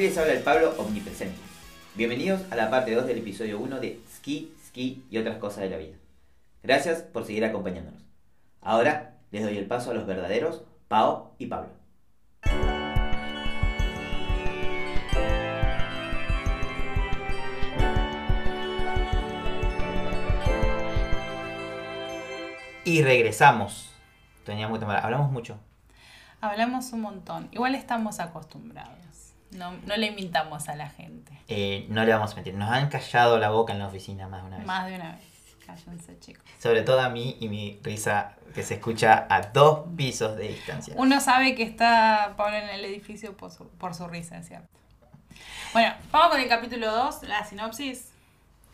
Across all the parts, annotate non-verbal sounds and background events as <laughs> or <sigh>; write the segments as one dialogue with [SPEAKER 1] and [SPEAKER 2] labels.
[SPEAKER 1] Les habla el Pablo Omnipresente. Bienvenidos a la parte 2 del episodio 1 de Ski, Ski y otras cosas de la vida. Gracias por seguir acompañándonos. Ahora les doy el paso a los verdaderos Pao y Pablo. Y regresamos. Teníamos que tomar- Hablamos mucho.
[SPEAKER 2] Hablamos un montón. Igual estamos acostumbrados. No, no le invitamos a la gente.
[SPEAKER 1] Eh, no le vamos a mentir. Nos han callado la boca en la oficina más de una vez.
[SPEAKER 2] Más de una vez. Cállense, chicos.
[SPEAKER 1] Sobre todo a mí y mi risa que se escucha a dos pisos de distancia.
[SPEAKER 2] Uno sabe que está Pablo en el edificio por su, por su risa, es cierto. Bueno, vamos con el capítulo 2, la sinopsis.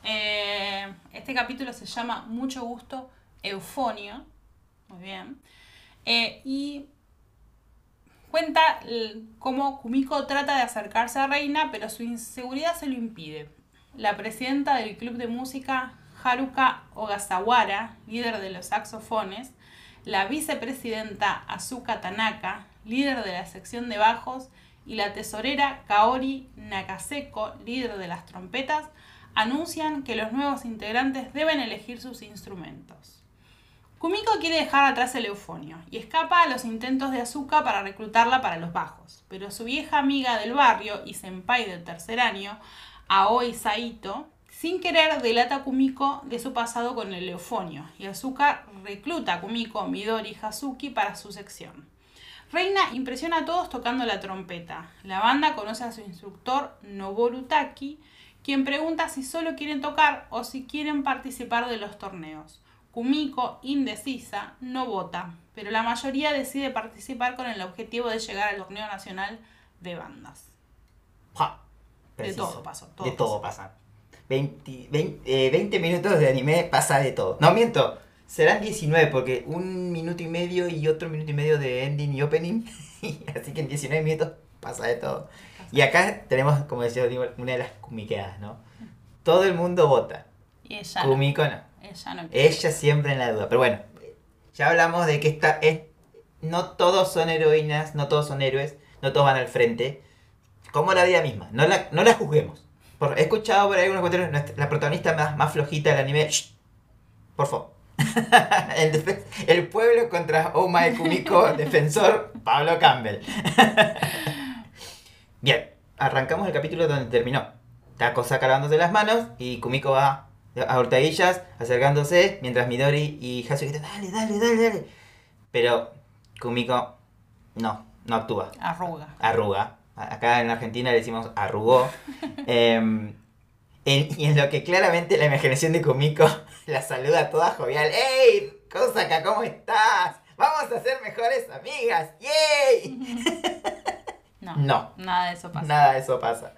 [SPEAKER 2] Eh, este capítulo se llama Mucho gusto, Eufonio. Muy bien. Eh, y cuenta cómo Kumiko trata de acercarse a Reina, pero su inseguridad se lo impide. La presidenta del club de música, Haruka Ogasawara, líder de los saxofones, la vicepresidenta Azuka Tanaka, líder de la sección de bajos, y la tesorera Kaori Nakaseko, líder de las trompetas, anuncian que los nuevos integrantes deben elegir sus instrumentos. Kumiko quiere dejar atrás el eufonio y escapa a los intentos de Azuka para reclutarla para los bajos, pero su vieja amiga del barrio y senpai del tercer año, Aoi Saito, sin querer delata a Kumiko de su pasado con el eufonio y Azuka recluta a Kumiko, Midori y Hazuki para su sección. Reina impresiona a todos tocando la trompeta. La banda conoce a su instructor Noboru Taki, quien pregunta si solo quieren tocar o si quieren participar de los torneos. Kumiko, indecisa, no vota, pero la mayoría decide participar con el objetivo de llegar al torneo nacional de bandas.
[SPEAKER 1] ¡Pua!
[SPEAKER 2] De todo pasó, todo
[SPEAKER 1] de todo pasa. 20, 20, eh, 20 minutos de anime pasa de todo. No miento, serán 19 porque un minuto y medio y otro minuto y medio de ending y opening. <laughs> Así que en 19 minutos pasa de todo. Y acá tenemos, como decía, una de las kumiqueadas, ¿no? Todo el mundo vota.
[SPEAKER 2] Y ella no,
[SPEAKER 1] Kumiko no.
[SPEAKER 2] Ella no
[SPEAKER 1] Ella siempre en la duda. Pero bueno, ya hablamos de que esta es. No todos son heroínas, no todos son héroes, no todos van al frente. Como la vida misma. No la, no la juzguemos. Por, he escuchado por ahí algunos comentarios, la protagonista más, más flojita del anime. Shh, por favor. <laughs> el, pueblo contra Oma de Kumiko, <laughs> defensor Pablo Campbell. <laughs> Bien, arrancamos el capítulo donde terminó. Está Kosaka lavándose las manos y Kumiko va a hurtadillas, acercándose, mientras Midori y Hasu gritan, dale, dale, dale, dale. Pero Kumiko no, no actúa,
[SPEAKER 2] arruga.
[SPEAKER 1] arruga. Acá en Argentina le decimos arrugó. <laughs> Em, en- y en lo que claramente la imaginación de Kumiko <laughs> la saluda toda jovial. ¡Ey! Kosaka, ¿cómo estás? Vamos a ser mejores amigas. ¡Yay! <laughs>
[SPEAKER 2] No,
[SPEAKER 1] No.
[SPEAKER 2] nada de eso pasa.
[SPEAKER 1] Nada de eso pasa.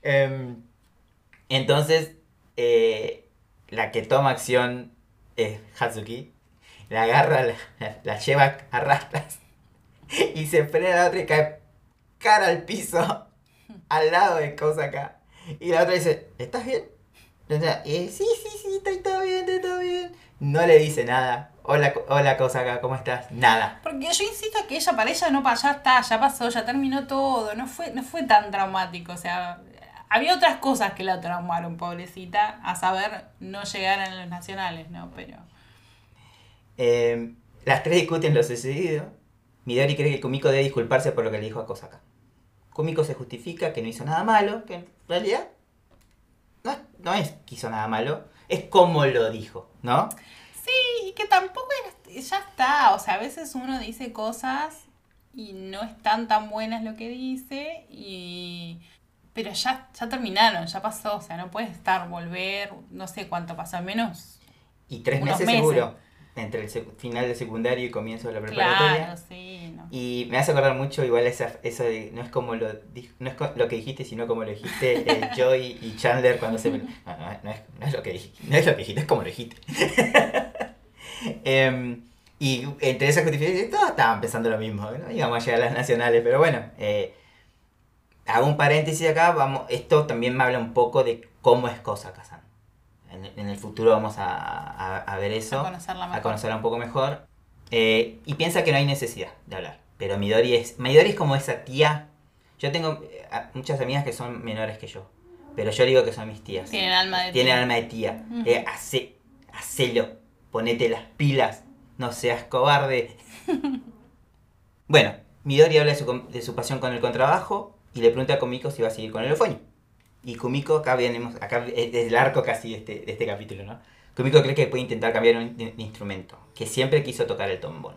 [SPEAKER 1] Em, entonces, eh, la que toma acción es Hatsuki. La agarra, la, lleva a rastras y se frena a la otra y cae cara al piso al lado de Kosaka. Y la otra dice, ¿estás bien? Ella, "Eh, sí, sí, sí, estoy todo bien, estoy todo bien. No le dice nada. Hola, hola Kosaka, ¿cómo estás? Nada.
[SPEAKER 2] Porque yo insisto que ella para ella no pa- ya está, ya pasó, ya terminó todo, no fue, no fue tan traumático, o sea, había otras cosas que la traumaron, pobrecita, a saber, no llegar a los nacionales, ¿no? Pero
[SPEAKER 1] Eh, las tres discuten lo sucedido. Midori cree que Kumiko debe disculparse por lo que le dijo a Kosaka. Kumiko se justifica que no hizo nada malo, que en realidad no es, no es que hizo nada malo, es como lo dijo, ¿no?
[SPEAKER 2] sí, y que tampoco es- ya está, o sea, a veces uno dice cosas y no están tan buenas lo que dice y pero ya, ya terminaron, ya pasó, o sea, no puedes estar, volver, no sé cuánto pasó, al menos
[SPEAKER 1] Y tres
[SPEAKER 2] Unos
[SPEAKER 1] meses,
[SPEAKER 2] meses.
[SPEAKER 1] seguro, entre el final de secundario y comienzo de la preparatoria.
[SPEAKER 2] claro, sí, no.
[SPEAKER 1] Y me hace acordar mucho igual esa, eso de, no es como lo, no es lo que dijiste, sino como lo dijiste eh, <laughs> Joy y Chandler cuando se... No, no, no es, no es lo que dijiste, no es lo que dijiste, es como lo dijiste. <laughs> Em, y entre esas justificaciones, todos estaban pensando lo mismo, ¿no? íbamos a llegar a las nacionales, pero bueno, eh, hago un paréntesis acá, vamos, esto también me habla un poco de cómo es cosa Kazan. En, en el futuro vamos a, a- a ver eso
[SPEAKER 2] A conocerla
[SPEAKER 1] a
[SPEAKER 2] mejor.
[SPEAKER 1] conocerla un poco mejor. Eh, y piensa que no hay necesidad de hablar. Pero Midori es, Midori es como esa tía Yo tengo eh, a- muchas amigas que son menores que yo. Pero yo digo que son mis tías.
[SPEAKER 2] Tienen alma de
[SPEAKER 1] Tienen
[SPEAKER 2] tía.
[SPEAKER 1] alma de tía.
[SPEAKER 2] Ujú.
[SPEAKER 1] Eh, hace, hacelo. Ponete las pilas. No seas cobarde. <laughs> bueno, Midori habla de su, com- de su pasión con el contrabajo y le pregunta a Kumiko si va a seguir con el eufonio. Y Kumiko, acá venimos, acá es el arco casi de este, de este capítulo, ¿no? Kumiko cree que puede intentar cambiar un in- instrumento, que siempre quiso tocar el trombón.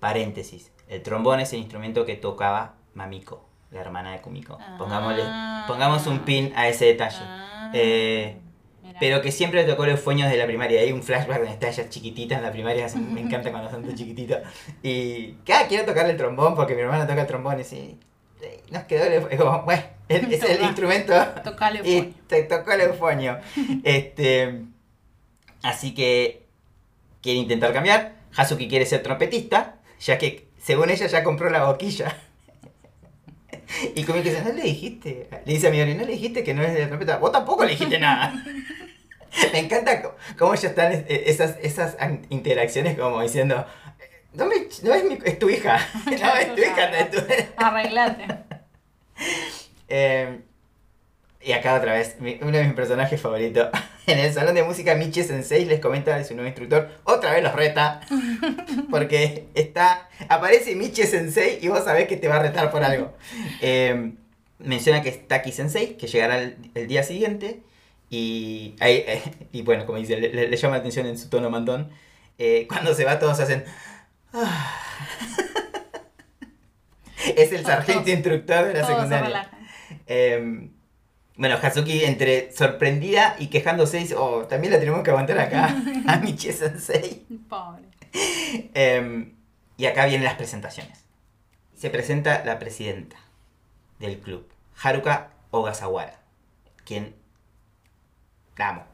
[SPEAKER 1] Paréntesis, el trombón es el instrumento que tocaba Mamiko, la hermana de Kumiko. Pongámosle,
[SPEAKER 2] Ah.
[SPEAKER 1] pongamos un pin a ese detalle.
[SPEAKER 2] Ah,
[SPEAKER 1] Eh. Pero que siempre tocó el eufonio desde la primaria. Hay un flashback donde está ella chiquitita en la primaria. Me encanta cuando son tan chiquititos. Y, ah, quiero tocar el trombón porque mi hermana toca el trombón. Y sí, nos quedó el como, <laughs> bueno, es, es el instrumento.
[SPEAKER 2] Tocale
[SPEAKER 1] Y
[SPEAKER 2] eufonio.
[SPEAKER 1] te tocó el eufonio. <laughs> este, así que quiere intentar cambiar. Hazuki quiere ser trompetista, ya que según ella ya compró la boquilla. <laughs> Y Kumiko dice, ¿no le dijiste? Le dice a Midori, ¿no le dijiste que no es de la trompeta? Vos tampoco le dijiste nada. Me encanta cómo ya están es- esas, esas interacciones como diciendo, no, me, no es, mi, es tu hija, <laughs> no es tu hija, no es tu <laughs>
[SPEAKER 2] Arreglate.
[SPEAKER 1] Eh, y acá otra vez, mi- uno de mis personajes favoritos. <laughs> En el salón de música, Michi Sensei les comenta de su nuevo instructor. Otra vez los reta. Porque está. Aparece Michi Sensei y vos sabés que te va a retar por algo. Eh, menciona que es Taki Sensei, que llegará el, el día siguiente. Y, ahí, eh, y bueno, como dice, le, le- le llama la atención en su tono mandón. eh, cuando se va, todos hacen. Es el sargento instructor de la secundaria. Eh, bueno, Hazuki entre sorprendida y quejándose dice, oh, también la tenemos que aguantar acá <laughs> a Michi Sensei.
[SPEAKER 2] Pobre.
[SPEAKER 1] Eh, y acá vienen las presentaciones. Se presenta la presidenta del club, Haruka Ogasawara, quien la amo.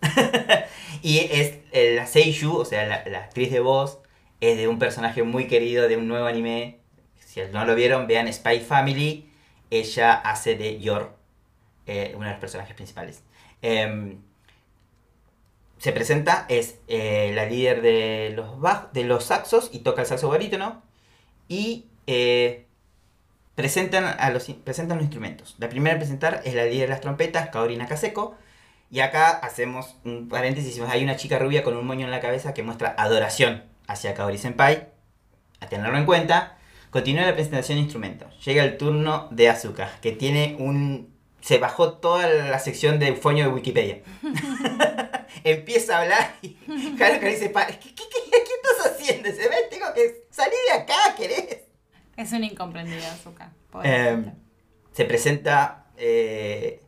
[SPEAKER 1] <laughs> y es eh, la Seiyuu, o sea, la, la actriz de voz, es de un personaje muy querido de un nuevo anime. Si no lo vieron, vean Spy Family. Ella hace de Yor, eh, uno de los personajes principales. Em, se presenta, es eh, la líder de los, de los saxos y toca el saxo barítono. Y eh, presentan, a los, presentan los instrumentos. La primera en presentar es la líder de las trompetas, Kaori Nakaseko. Y acá hacemos un paréntesis. Hay una chica rubia con un moño en la cabeza que muestra adoración hacia Kaori Senpai. A tenerlo en cuenta. Continúa la presentación de instrumentos. Llega el turno de Azuka, que tiene un... Se bajó toda la sección de eufonio de Wikipedia. <laughs> Empieza a hablar y <laughs> Haruka dice, "Pa, ¿qué, qué, qué- qué estás haciendo? Se ve, tengo que salir de acá, ¿querés?
[SPEAKER 2] Es un incomprendido, Azuka.
[SPEAKER 1] Eh, se presenta eh,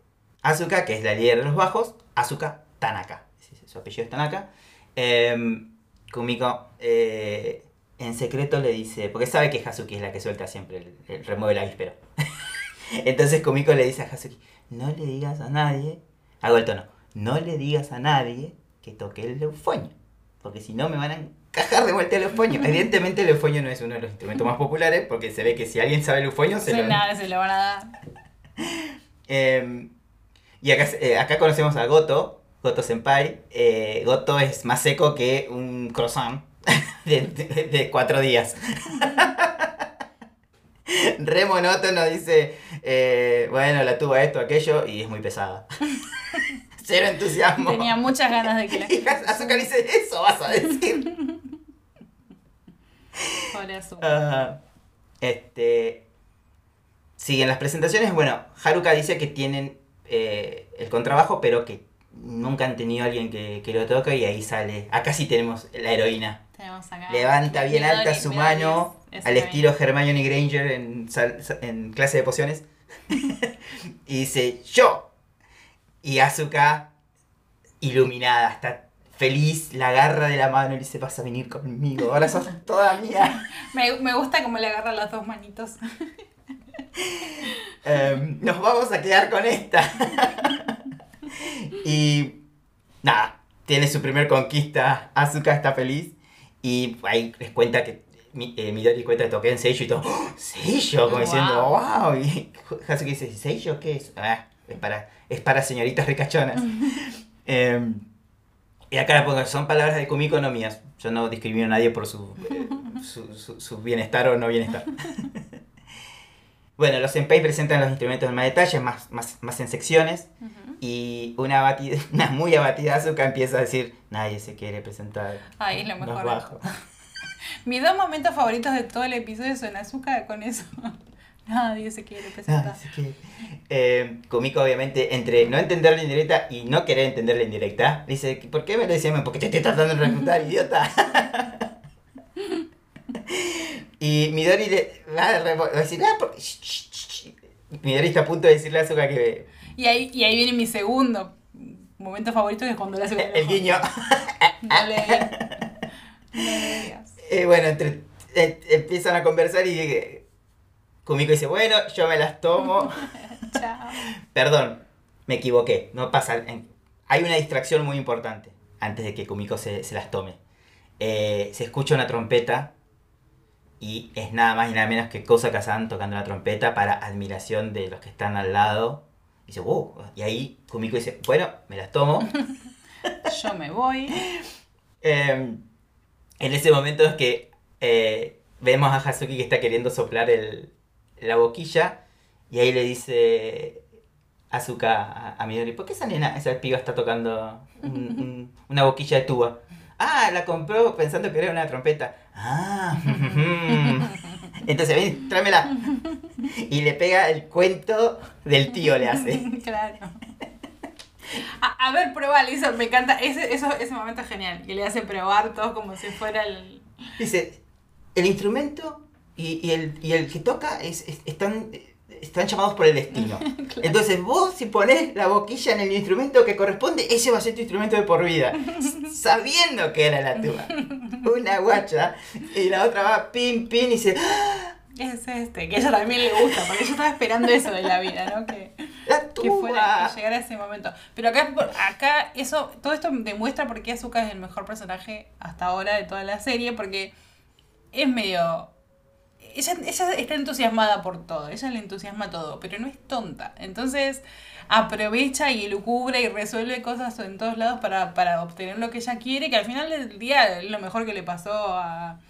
[SPEAKER 1] Asuka, que es la líder de los bajos, Asuka Tanaka. Su apellido es Tanaka. Eh, Kumiko eh, en secreto le dice, porque sabe que Hazuki es la que suelta siempre, el, el remueve el avíspero. <laughs> Entonces Kumiko le dice a Hazuki, no le digas a nadie, hago el tono, no le digas a nadie que toque el eufonio, porque si no me van a encajar de vuelta el eufonio. <laughs> Evidentemente el eufonio no es uno de los instrumentos más populares, porque se ve que si alguien sabe el eufonio se
[SPEAKER 2] Sí,
[SPEAKER 1] lo...
[SPEAKER 2] nada, se lo van a dar. <laughs>
[SPEAKER 1] Eh, y acá, eh, acá conocemos a Goto, Goto Senpai. Eh, Goto es más seco que un croissant <laughs> de, de- de cuatro días. <laughs> Re monótono, dice, eh, bueno, la tuba esto, aquello, y es muy pesada. <laughs> Cero entusiasmo.
[SPEAKER 2] Tenía muchas ganas de que la
[SPEAKER 1] Azuka le dice, eso vas a decir.
[SPEAKER 2] Pobre Azuka.
[SPEAKER 1] Ah, este. Siguen las presentaciones. Bueno, Haruka dice que tienen eh, el contrabajo, pero que nunca han tenido a alguien que, que lo toque. Y ahí sale. Acá sí tenemos la heroína.
[SPEAKER 2] Tenemos acá.
[SPEAKER 1] Levanta bien
[SPEAKER 2] Midori-
[SPEAKER 1] alta su
[SPEAKER 2] Midori
[SPEAKER 1] mano,
[SPEAKER 2] es- es
[SPEAKER 1] al estilo Hermione Granger en, en clase de pociones. <laughs> y dice: ¡Yo! Y Asuka, iluminada, está feliz, la agarra de la mano y le dice: Vas a venir conmigo, ahora sos <laughs> toda mía.
[SPEAKER 2] Me, me gusta cómo le agarra las dos manitos.
[SPEAKER 1] Em, nos vamos a quedar con esta. <laughs> y nada, tiene su primer conquista. Asuka está feliz. Y ahí les cuenta que mi- eh, Midori cuenta que toqué en Seiyo y todo. ¡Oh! ¡Seiyo! Como diciendo, wow. Y Hazuki dice, ¿Seiyo qué es? Ah, es para, es para señoritas ricachonas. <laughs> Em, y acá le pongo, son palabras de Kumiko, no mías. Yo no discrimino a nadie por su, eh, su, su- su bienestar o no bienestar. <laughs> Bueno, los senpai presentan los instrumentos en más detalle, más, más, más en secciones. Y una, abatida, <laughs> una muy abatida Asuka empieza a decir, nadie se quiere presentar.
[SPEAKER 2] Es lo mejor.
[SPEAKER 1] bajo. <laughs>
[SPEAKER 2] Mis dos momentos favoritos de todo el episodio son Azúcar con eso. <laughs> Nadie se quiere presentar.
[SPEAKER 1] Quiere. Eh, Kumiko, obviamente, entre no entender la indirecta y no querer entender la indirecta, dice, ¿por qué me lo decían? Porque te estoy tratando de reclutar, idiota. <laughs> y Midori le va a, decir, ah, por- shh, shh, shh". Midori está a punto de decirle a Asuka que
[SPEAKER 2] Y ahí, y ahí viene mi segundo momento favorito, que es cuando le hace
[SPEAKER 1] el
[SPEAKER 2] ojo.
[SPEAKER 1] guiño.
[SPEAKER 2] No le no le digas. <laughs>
[SPEAKER 1] Eh, bueno, entre, eh, empiezan a conversar y eh, Kumiko dice, bueno, yo me las tomo. <laughs>
[SPEAKER 2] Chao.
[SPEAKER 1] Perdón, me equivoqué. No pasa. Hay una distracción muy importante antes de que Kumiko se, se las tome. Eh, se escucha una trompeta y es nada más y nada menos que Kosa Kazan tocando la trompeta para admiración de los que están al lado. Y dice, wow. Y ahí Kumiko dice, bueno, me las tomo. <laughs>
[SPEAKER 2] Yo me voy.
[SPEAKER 1] Eh, en ese momento es que eh, vemos a Hazuki que está queriendo soplar el, la boquilla y ahí le dice Azuka a, a Midori, ¿por qué esa nena, esa piba está tocando un- un- una boquilla de tuba? Ah, la compró pensando que era una trompeta. Ah, <laughs> entonces ven, tráemela. Y le pega el cuento del tío, le hace. <laughs>
[SPEAKER 2] Claro. <laughs> A, a ver, prueba, Lisa, me encanta. Ese, eso, ese momento es genial. Que le hace probar todo como si fuera el.
[SPEAKER 1] Dice, el instrumento y, y el, y el que toca es, es- están, están llamados por el destino. <laughs> Entonces vos si pones la boquilla en el instrumento que corresponde, ese va a ser tu instrumento de por vida. <laughs> Sabiendo que era la tuya. Una guacha. Y la otra va pin, pin y dice, ¡Ah!
[SPEAKER 2] Es este, que a ella también le gusta, porque yo estaba esperando eso de la vida, ¿no? Que,
[SPEAKER 1] la
[SPEAKER 2] que fuera, que llegara ese momento. Pero acá, acá eso, todo esto demuestra por qué Azuka es el mejor personaje hasta ahora de toda la serie, porque es medio. Ella, ella está entusiasmada por todo, ella le entusiasma todo, pero no es tonta. Entonces aprovecha y lucubre y resuelve cosas en todos lados para, para obtener lo que ella quiere, que al final del día lo mejor que le pasó a,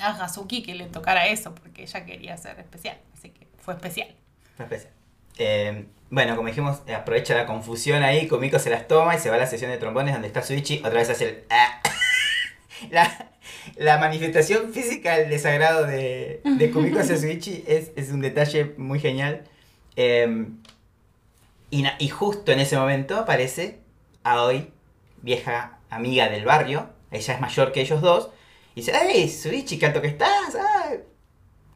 [SPEAKER 2] a Hazuki que le tocara eso, porque ella quería ser especial, así que fue especial.
[SPEAKER 1] Fue especial. Eh, bueno, como dijimos, eh, aprovecha la confusión ahí, Kumiko se las toma y se va a la sesión de trombones donde está Suichi, otra vez hace el... ah. <laughs> La, la manifestación física del desagrado de, de <laughs> Kumiko hacia Suichi es, es un detalle muy genial. Eh, y, y justo en ese momento aparece Aoi, vieja amiga del barrio, ella es mayor que ellos dos, y dice, ¡Hey, Suichi, qué alto que estás! ¡Ay!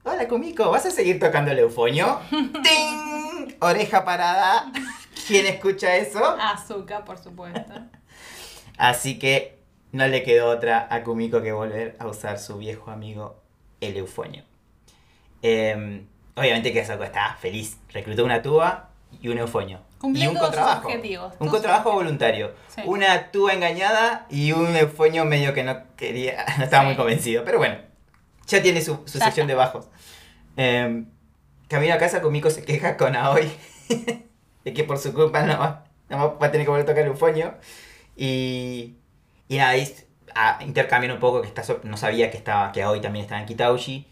[SPEAKER 1] Hola, Kumiko, ¿vas a seguir tocando el eufonio? <laughs> ¡Ting! Oreja parada. ¿Quién escucha eso?
[SPEAKER 2] Azúcar, por supuesto.
[SPEAKER 1] Así que no le quedó otra a Kumiko que volver a usar su viejo amigo el eufonio. Eh, obviamente que Asako está feliz. Reclutó una tuba y un eufonio.
[SPEAKER 2] Cumplió
[SPEAKER 1] y un contrabajo.
[SPEAKER 2] objetivos,
[SPEAKER 1] Un contrabajo voluntario.
[SPEAKER 2] Sí.
[SPEAKER 1] Una tuba engañada y un eufonio medio que no quería, <laughs> no estaba
[SPEAKER 2] Sí.
[SPEAKER 1] muy convencido. Pero bueno, ya tiene su, su sección de bajos. Eh, camino a casa, Kumiko se queja con Aoi <laughs> de que por su culpa no va, no va a tener que volver a tocar el eufonio. Y, y nada, ahí a, intercambian un poco que está, no sabía que estaba que Aoi también estaba en Kitauji.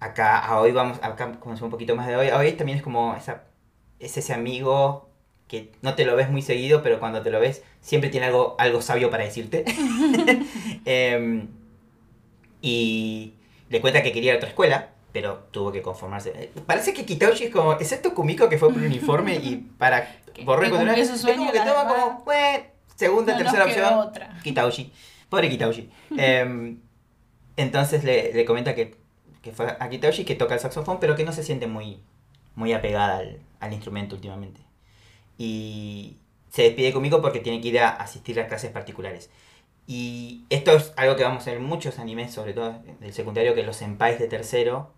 [SPEAKER 1] Acá a hoy vamos, acá conocemos un poquito más de hoy. Hoy también es como esa, es ese amigo que no te lo ves muy seguido, pero cuando te lo ves siempre tiene algo, algo sabio para decirte. <laughs> <laughs> Em, y le cuenta que quería ir a otra escuela, pero tuvo que conformarse. Eh, Parece que Kitauji es como, excepto Kumiko que fue por un uniforme y para <laughs> borrar
[SPEAKER 2] cumplió su
[SPEAKER 1] es como que toma como, bueno, segunda,
[SPEAKER 2] No
[SPEAKER 1] tercera opción.
[SPEAKER 2] otra.
[SPEAKER 1] Kitauji. Pobre Kitauji. <laughs> Em, entonces le, le comenta que, que fue a Kitauji que toca el saxofón, pero que no se siente muy, muy apegada al, al instrumento últimamente. Y se despide conmigo porque tiene que ir a asistir a clases particulares. Y esto es algo que vamos a ver en muchos animes, sobre todo del secundario, que los senpais de tercero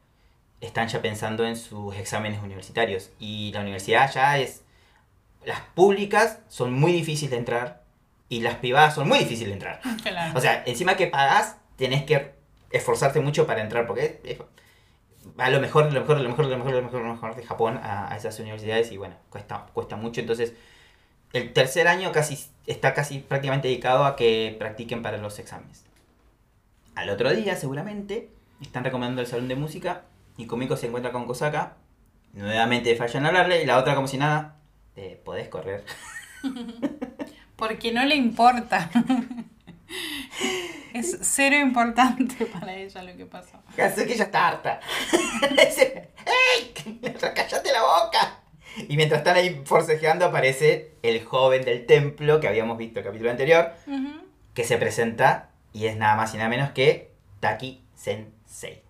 [SPEAKER 1] están ya pensando en sus exámenes universitarios. Y la universidad ya es... Las públicas son muy difíciles de entrar y las privadas son muy difíciles de entrar. <laughs>
[SPEAKER 2] Claro.
[SPEAKER 1] O sea, encima que pagás, tenés que esforzarte mucho para entrar, porque es, es- a lo mejor, lo mejor, lo mejor, lo mejor, lo mejor, lo mejor de Japón a, a esas universidades y bueno, cuesta, cuesta mucho. Entonces, el tercer año casi está casi prácticamente dedicado a que practiquen para los exámenes. Al otro día, seguramente, están recomendando el salón de música y Komiko se encuentra con Kosaka nuevamente fallan hablarle. Y la otra, como si nada, eh, podés correr. <laughs>
[SPEAKER 2] Porque no le importa. <laughs> es cero importante <laughs> para ella lo que pasó.
[SPEAKER 1] Hazuki ya está harta. <laughs> Dice, ¡Ey! ¡Cállate la boca! Y mientras están ahí forcejeando aparece el joven del templo que habíamos visto el capítulo anterior, que se presenta y es nada más y nada menos que Taki Sensei,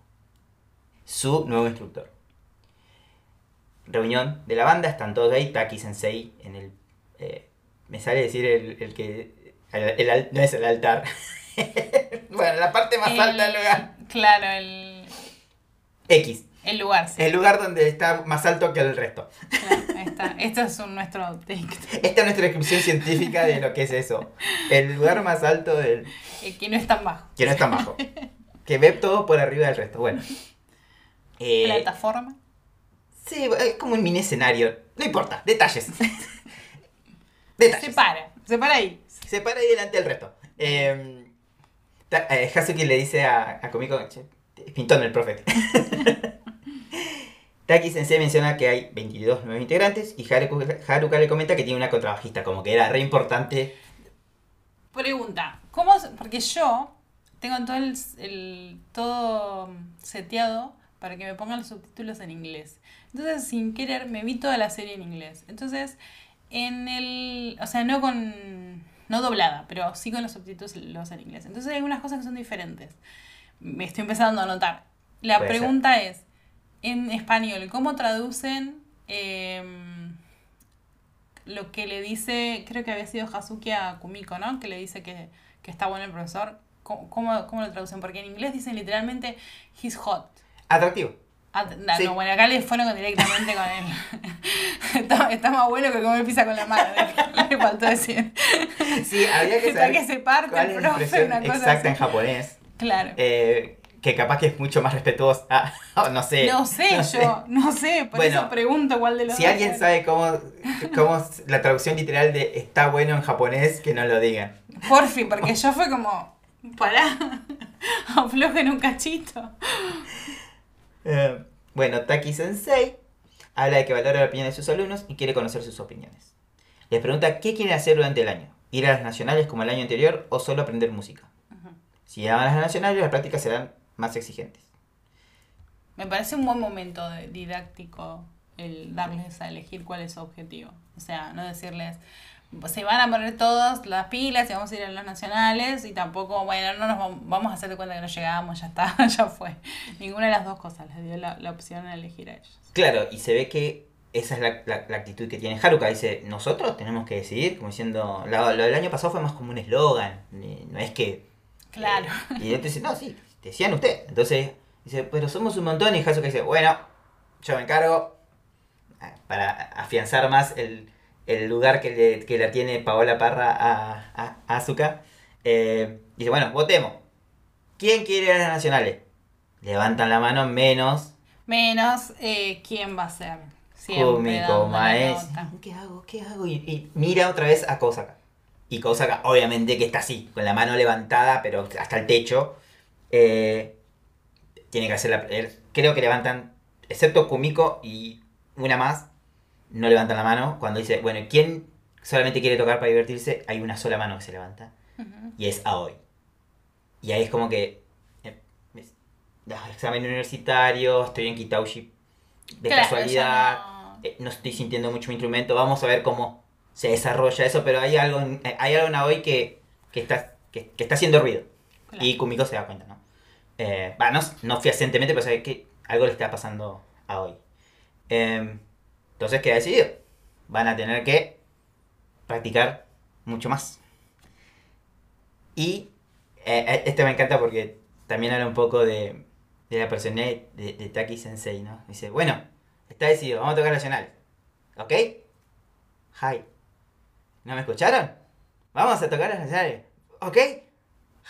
[SPEAKER 1] su nuevo instructor. Reunión de la banda, están todos ahí, Taki Sensei en el... eh, me sale decir el, el que... el- el al- no es el altar. <laughs> bueno, la parte más alta del lugar.
[SPEAKER 2] Claro, el,
[SPEAKER 1] X.
[SPEAKER 2] el lugar, sí.
[SPEAKER 1] El lugar donde está más alto que el resto.
[SPEAKER 2] Claro, ahí está. Esto es un, nuestro texto. <laughs>
[SPEAKER 1] Esta es nuestra descripción científica de lo que es eso. El lugar más alto del...
[SPEAKER 2] El que no es tan bajo.
[SPEAKER 1] que no es tan bajo. <laughs> Que ve todo por arriba del resto. Bueno. Eh,
[SPEAKER 2] Plataforma.
[SPEAKER 1] sí, es como un mini escenario. No importa, detalles. Detalles.
[SPEAKER 2] Se para. Se para ahí.
[SPEAKER 1] Se para ahí delante del resto. Eh, Ta- eh, Hazuki le dice a, a Komiko, pintón el profe. <laughs> Taki Sensei menciona que hay 22 nuevos integrantes y Haruka, Haruka le comenta que tiene una contrabajista, como que era re importante.
[SPEAKER 2] Pregunta. ¿Cómo? Porque yo tengo todo el, el- todo seteado para que me pongan los subtítulos en inglés. Entonces, sin querer, me vi toda la serie en inglés. Entonces, en el... O sea, no con... No doblada, pero sí con los subtítulos los en inglés. Entonces hay algunas cosas que son diferentes. Me estoy empezando a notar. La
[SPEAKER 1] Puede ser.
[SPEAKER 2] pregunta es, en español, ¿cómo traducen em, lo que le dice, creo que había sido Hazuki a Kumiko, ¿no? Que le dice que, que está bueno el profesor. ¿Cómo, cómo, cómo lo traducen? Porque en inglés dicen literalmente, he's hot.
[SPEAKER 1] Atractivo.
[SPEAKER 2] Ah, no,
[SPEAKER 1] Sí.
[SPEAKER 2] no, bueno, acá le fueron directamente con él. <laughs> está, está más bueno que comer pizza con la mano. <laughs> Le faltó decir.
[SPEAKER 1] Sí, habría que saber
[SPEAKER 2] que se parte
[SPEAKER 1] cuál
[SPEAKER 2] el
[SPEAKER 1] es la
[SPEAKER 2] profe, una cosa
[SPEAKER 1] exacta
[SPEAKER 2] así.
[SPEAKER 1] en japonés.
[SPEAKER 2] Claro.
[SPEAKER 1] eh, que capaz que es mucho más respetuosa. <laughs> o no sé.
[SPEAKER 2] no sé
[SPEAKER 1] no
[SPEAKER 2] yo, no sé, por
[SPEAKER 1] Bueno,
[SPEAKER 2] eso pregunto cuál de los
[SPEAKER 1] Si
[SPEAKER 2] dos
[SPEAKER 1] alguien sabe cómo, cómo es la traducción literal de está bueno en japonés, que no lo digan.
[SPEAKER 2] Por fin, porque yo fue como, pará, aflojen un cachito.
[SPEAKER 1] Eh, bueno, Taki Sensei habla de que valora la opinión de sus alumnos y quiere conocer sus opiniones. Les pregunta qué quieren hacer durante el año. ¿Ir a las nacionales como el año anterior o solo aprender música? Si van a las nacionales, las prácticas serán más exigentes.
[SPEAKER 2] Me parece un buen momento didáctico el darles a elegir cuál es su objetivo. O sea, no decirles, se van a poner todos las pilas y vamos a ir a los nacionales y tampoco, bueno, no nos vam- vamos a hacer de cuenta que no llegamos, <laughs> ya está, ya fue. Ninguna de las dos cosas les dio la, la opción a elegir a ellos.
[SPEAKER 1] Claro, y se ve que esa es la, la- la actitud que tiene Haruka. Dice, nosotros tenemos que decidir, como diciendo, lo, del año pasado fue más como un eslogan, eh, no es que...
[SPEAKER 2] Claro.
[SPEAKER 1] eh, y él dice, no, sí, decían usted. Entonces, dice, pero somos un montón y Hazuka dice, bueno, yo me encargo ah, para afianzar más el, el lugar que le, que la tiene Paola Parra a, a, a Asuka. Eh, dice, bueno, votemos. ¿Quién quiere ir a las nacionales? Levantan la mano menos
[SPEAKER 2] Menos, eh, ¿quién va a ser? Siempre nota.
[SPEAKER 1] ¿Qué hago? ¿Qué hago? Y, y mira otra vez a Kosaka. Y Kosaka, obviamente que está así, con la mano levantada, pero hasta el techo. Eh, tiene que hacer la. Creo que levantan, excepto Kumiko y una más, no levantan la mano. Cuando dice, bueno, ¿quién solamente quiere tocar para divertirse? Hay una sola mano que se levanta.
[SPEAKER 2] Ujú.
[SPEAKER 1] Y es Aoi. Y ahí es como que. eh, es- ah, examen universitario, estoy en Kitaushi. De
[SPEAKER 2] Claro,
[SPEAKER 1] casualidad
[SPEAKER 2] no-
[SPEAKER 1] eh, no estoy sintiendo mucho mi instrumento, vamos a ver cómo se desarrolla eso, pero hay algo, en- eh, hay algo en Aoi que, que, está, que, que está haciendo ruido.
[SPEAKER 2] Claro.
[SPEAKER 1] Y Kumiko se da cuenta, ¿no? Eh, no, no fehacientemente, pero sabe que algo le está pasando a Aoi. Eh, entonces queda decidido. Van a tener que practicar mucho más. Y eh, eh, este me encanta porque también habla un poco de, la personalidad de, de Taki Sensei, ¿no? Dice, bueno, está decidido, vamos a tocar nacional. ¿Ok? Hi. ¿No me escucharon? Vamos a tocar las nacionales. ¿Ok?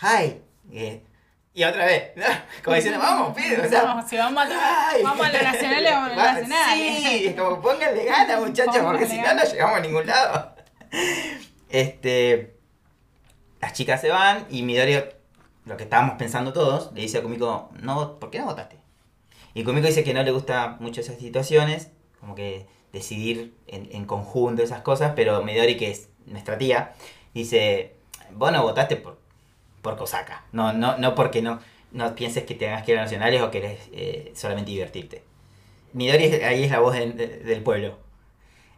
[SPEAKER 1] Hi. Eh, y otra vez, ¿no? Como diciendo, vamos, pibe, o sea,
[SPEAKER 2] si vamos a,
[SPEAKER 1] Ay.
[SPEAKER 2] vamos a los nacionales, vamos a los
[SPEAKER 1] Va-
[SPEAKER 2] nacionales.
[SPEAKER 1] Sí, es como pónganle ganas, muchachos, porque si no, no llegamos a ningún lado. Este. Las chicas se van y Midori, lo que estábamos pensando todos, le dice a Kumiko, no, ¿por qué no votaste? Y Kumiko dice que no le gusta mucho esas situaciones, como que decidir en, en conjunto esas cosas, pero Midori, que es nuestra tía, dice, vos no votaste por, por Kosaka, no, no, no porque no, no pienses que tengas que ir a nacionales o querés eh, solamente divertirte. Midori es- ahí es la voz de- de- del pueblo.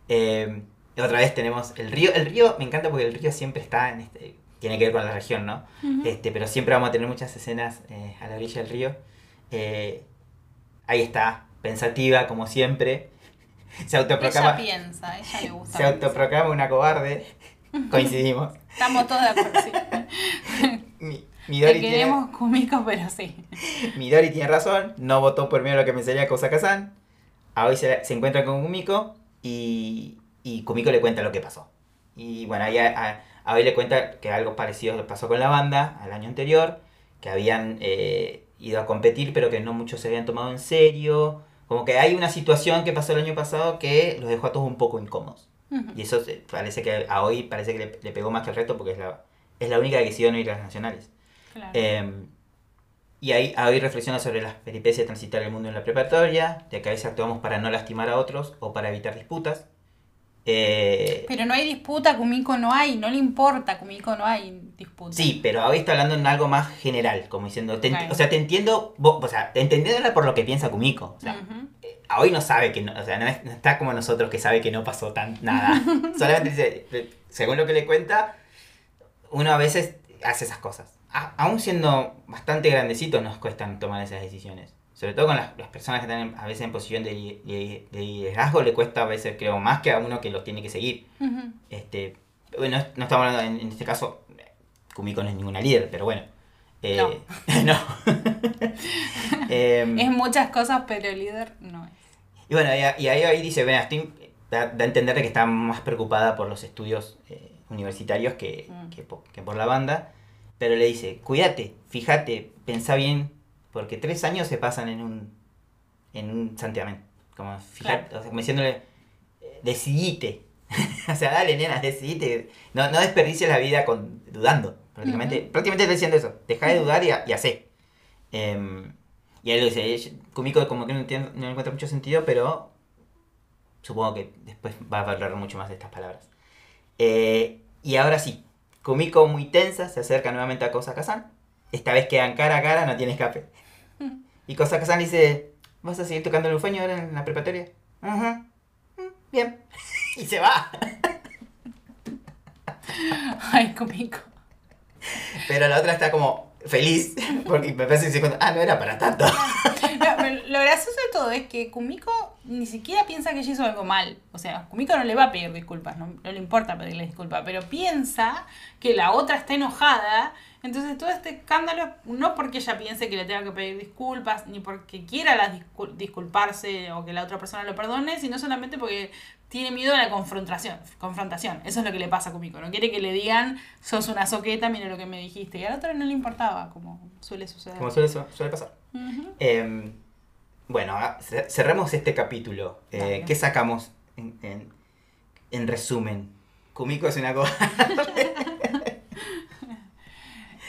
[SPEAKER 1] Eh, otra vez tenemos el río. El río me encanta porque el río siempre está en este. Tiene que ver con la región, ¿no?
[SPEAKER 2] Ujú.
[SPEAKER 1] Este, pero siempre vamos a tener muchas escenas eh, a la orilla del río. Eh, ahí está, pensativa, como siempre. <laughs> Se
[SPEAKER 2] Ella
[SPEAKER 1] autoproclama,
[SPEAKER 2] piensa, ella le gusta.
[SPEAKER 1] se autoproclama una cobarde. <laughs> Coincidimos.
[SPEAKER 2] Estamos todos de acuerdo, sí. <laughs>
[SPEAKER 1] Mi- Midori,
[SPEAKER 2] Te
[SPEAKER 1] tiene,
[SPEAKER 2] queremos Kumiko, pero sí.
[SPEAKER 1] Midori tiene razón. No votó por mí lo que pensaría Kosaka-san. Aoi se, se encuentra con Kumiko y, y Kumiko le cuenta lo que pasó. Y bueno, ahí a, a- Aoi le cuenta que algo parecido le pasó con la banda al año anterior, que habían eh, ido a competir pero que no muchos se habían tomado en serio. Como que hay una situación que pasó el año pasado que los dejó a todos un poco incómodos. Y eso se- parece que a hoy parece que le, le pegó más que el resto porque es la, es la única que decidió no ir a las nacionales.
[SPEAKER 2] Claro.
[SPEAKER 1] Eh, y ahí, ahí reflexiona sobre las peripecias de transitar el mundo en la preparatoria, de que a veces actuamos para no lastimar a otros o para evitar disputas. Eh,
[SPEAKER 2] Pero no hay disputa, Kumiko no hay, no le importa, Kumiko no hay disputa.
[SPEAKER 1] sí, pero hoy está hablando en algo más general, como diciendo, te o sea, te entiendo, vos- o sea, entendiéndola por lo que piensa Kumiko. O sea, a hoy no sabe que no, o sea, no, es- no está como nosotros que sabe que no pasó tan nada. <laughs> Solamente dice, eh, según lo que le cuenta, uno a veces hace esas cosas. A- aún siendo bastante grandecitos nos cuestan tomar esas decisiones. Sobre todo con las, las personas que están a veces en posición de, de- de liderazgo, le cuesta a veces, creo, más que a uno que los tiene que seguir.
[SPEAKER 2] Ujú.
[SPEAKER 1] Este, bueno, no estamos hablando, en, en este caso, Kumiko no es ninguna líder, pero bueno. Eh, no. <laughs> <laughs> Em,
[SPEAKER 2] Es muchas cosas, pero el líder no es.
[SPEAKER 1] y bueno, y, y ahí, ahí dice, ven, estoy, da, da a entender de que está más preocupada por los estudios eh, universitarios que,
[SPEAKER 2] Mm.
[SPEAKER 1] que, que por la banda. Pero le dice, cuídate, fíjate, pensá bien, porque tres años se pasan en un, en un santiamén. Como, fíjate, o sea, como diciéndole, eh, decidite. <laughs> o sea, dale, nena, decidite. No, no desperdicies la vida con, dudando. Prácticamente,
[SPEAKER 2] Ujú.
[SPEAKER 1] prácticamente está diciendo eso. Deja de dudar y, y hacé. Em, y él lo dice, Kumiko como que no, entiende- no encuentra mucho sentido, pero supongo que después va a valorar mucho más de estas palabras. Eh, y ahora sí, Kumiko muy tensa se acerca nuevamente a Kosaka-san. Esta vez quedan cara a cara, no tiene escape. Y Kosaka-san dice, ¿vas a seguir tocando el ufueño ahora en la preparatoria? Ajá. "Mm, Bien. <laughs> y se va. <laughs>
[SPEAKER 2] Ay, Kumiko.
[SPEAKER 1] Pero la otra está como feliz, <laughs> porque me parece que se cuenta, ah, no era para tanto.
[SPEAKER 2] No, lo gracioso de todo es que Kumiko ni siquiera piensa que ella hizo algo mal. O sea, Kumiko no le va a pedir disculpas, no, no le importa pedirle disculpas, pero piensa que la otra está enojada. Entonces todo este escándalo, no porque ella piense que le tenga que pedir disculpas, ni porque quiera las discul- disculparse o que la otra persona lo perdone, sino solamente porque tiene miedo a la confrontación. confrontación. Eso es lo que le pasa a Kumiko. No quiere que le digan, sos una soqueta, mira lo que me dijiste. Y a la otra no le importaba, como suele suceder.
[SPEAKER 1] Como suele, suele pasar.
[SPEAKER 2] Ujú.
[SPEAKER 1] Em, bueno, ah, ce- cerremos este capítulo. Eh. ¿Qué sacamos en, en- en resumen? Kumiko es una cosa. <laughs>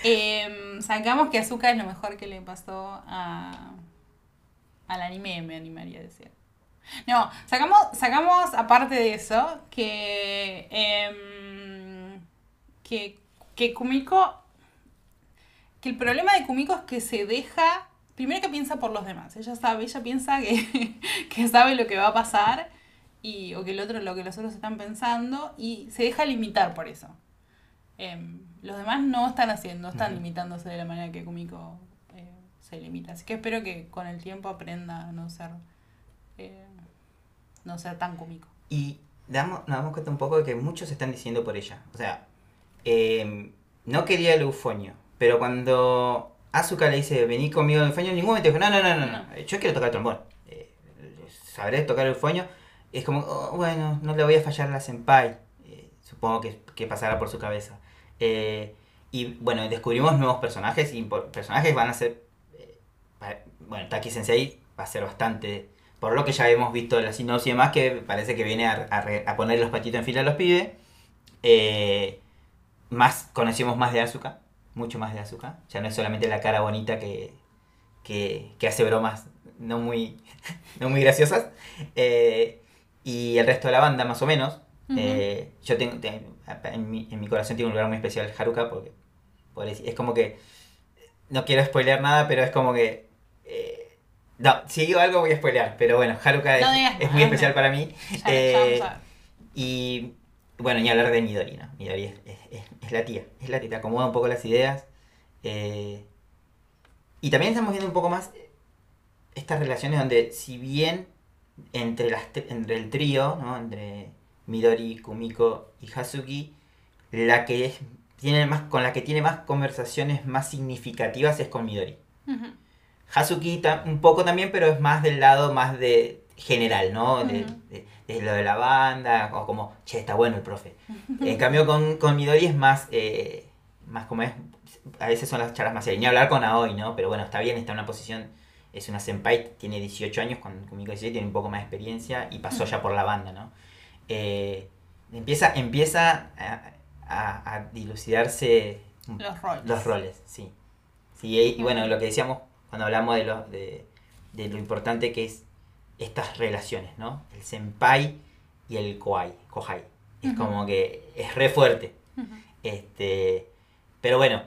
[SPEAKER 2] Em, sacamos que Azuka es lo mejor que le pasó a, al anime, me animaría a decir. No, sacamos, sacamos aparte de eso que, em, que, que Kumiko, que el problema de Kumiko es que se deja, primero que piensa por los demás, ella sabe, ella piensa que, <laughs> que sabe lo que va a pasar y, o que el otro, lo que los otros están pensando y se deja limitar por eso. Em, los demás no están haciendo, están limitándose de la manera que Kumiko eh, se limita. Así que espero que con el tiempo aprenda a no ser, eh, no ser tan Kumiko.
[SPEAKER 1] Y damos, nos damos cuenta un poco de que muchos están diciendo por ella. O sea, em, no quería el eufonio, pero cuando Asuka le dice, vení conmigo al eufonio, en ningún momento dijo, no, no, no, no, no, yo quiero tocar el trombón. Eh, sabré tocar el eufonio. Es como, "Oh, bueno, no le voy a fallar a la senpai. Supongo que, que pasará por su cabeza. Eh, y bueno, descubrimos nuevos personajes y por- personajes van a ser... eh, bueno, Taki Sensei va a ser bastante... Por lo que ya hemos visto en la sinopsis y demás, que parece que viene a, a re- a poner los patitos en fila a los pibes. Eh, más, conocemos más de Asuka, mucho más de Asuka. Ya no es solamente la cara bonita que, que, que hace bromas no muy, <laughs> no muy graciosas. Eh, y el resto de la banda más o menos. Eh, yo tengo, te- en, mi, en mi corazón tiene un lugar muy especial Haruka porque por es, como que no quiero spoilear nada, pero es como que eh, no, si digo algo voy a spoilear, pero bueno, Haruka es,
[SPEAKER 2] No digas
[SPEAKER 1] es muy especial para mí. <laughs>
[SPEAKER 2] Ya,
[SPEAKER 1] Eh, y bueno, ni hablar de Midori, ¿no? Midori es, es- la tía, es la tía, te acomoda un poco las ideas. eh, y también estamos viendo un poco más estas relaciones donde si bien entre, las, entre el trío, ¿no? Entre Midori, Kumiko y Hazuki, la que es, tiene más, con la que tiene más conversaciones más significativas es con Midori.
[SPEAKER 2] Ujú.
[SPEAKER 1] Hazuki ta- un poco también, pero es más del lado más de general, ¿no? De,
[SPEAKER 2] Ujú.
[SPEAKER 1] de- de lo de la banda, o como, che, está bueno el profe. En cambio con, con Midori es más, eh, más como es, a veces son las charlas más serias. Ni hablar con Aoi, ¿no? Pero bueno, está bien, está en una posición, es una senpai, tiene 18 años, con Kumiko 17 tiene un poco más de experiencia y pasó ya por la banda, ¿no? Eh, empieza empieza a, a- a dilucidarse
[SPEAKER 2] Los roles.
[SPEAKER 1] los roles, sí. Sí, y, y bueno, lo que decíamos cuando hablamos de lo, de, de lo importante que es estas relaciones, ¿no? El senpai y el kohai, kohai. Es como que es re fuerte. Este, pero bueno,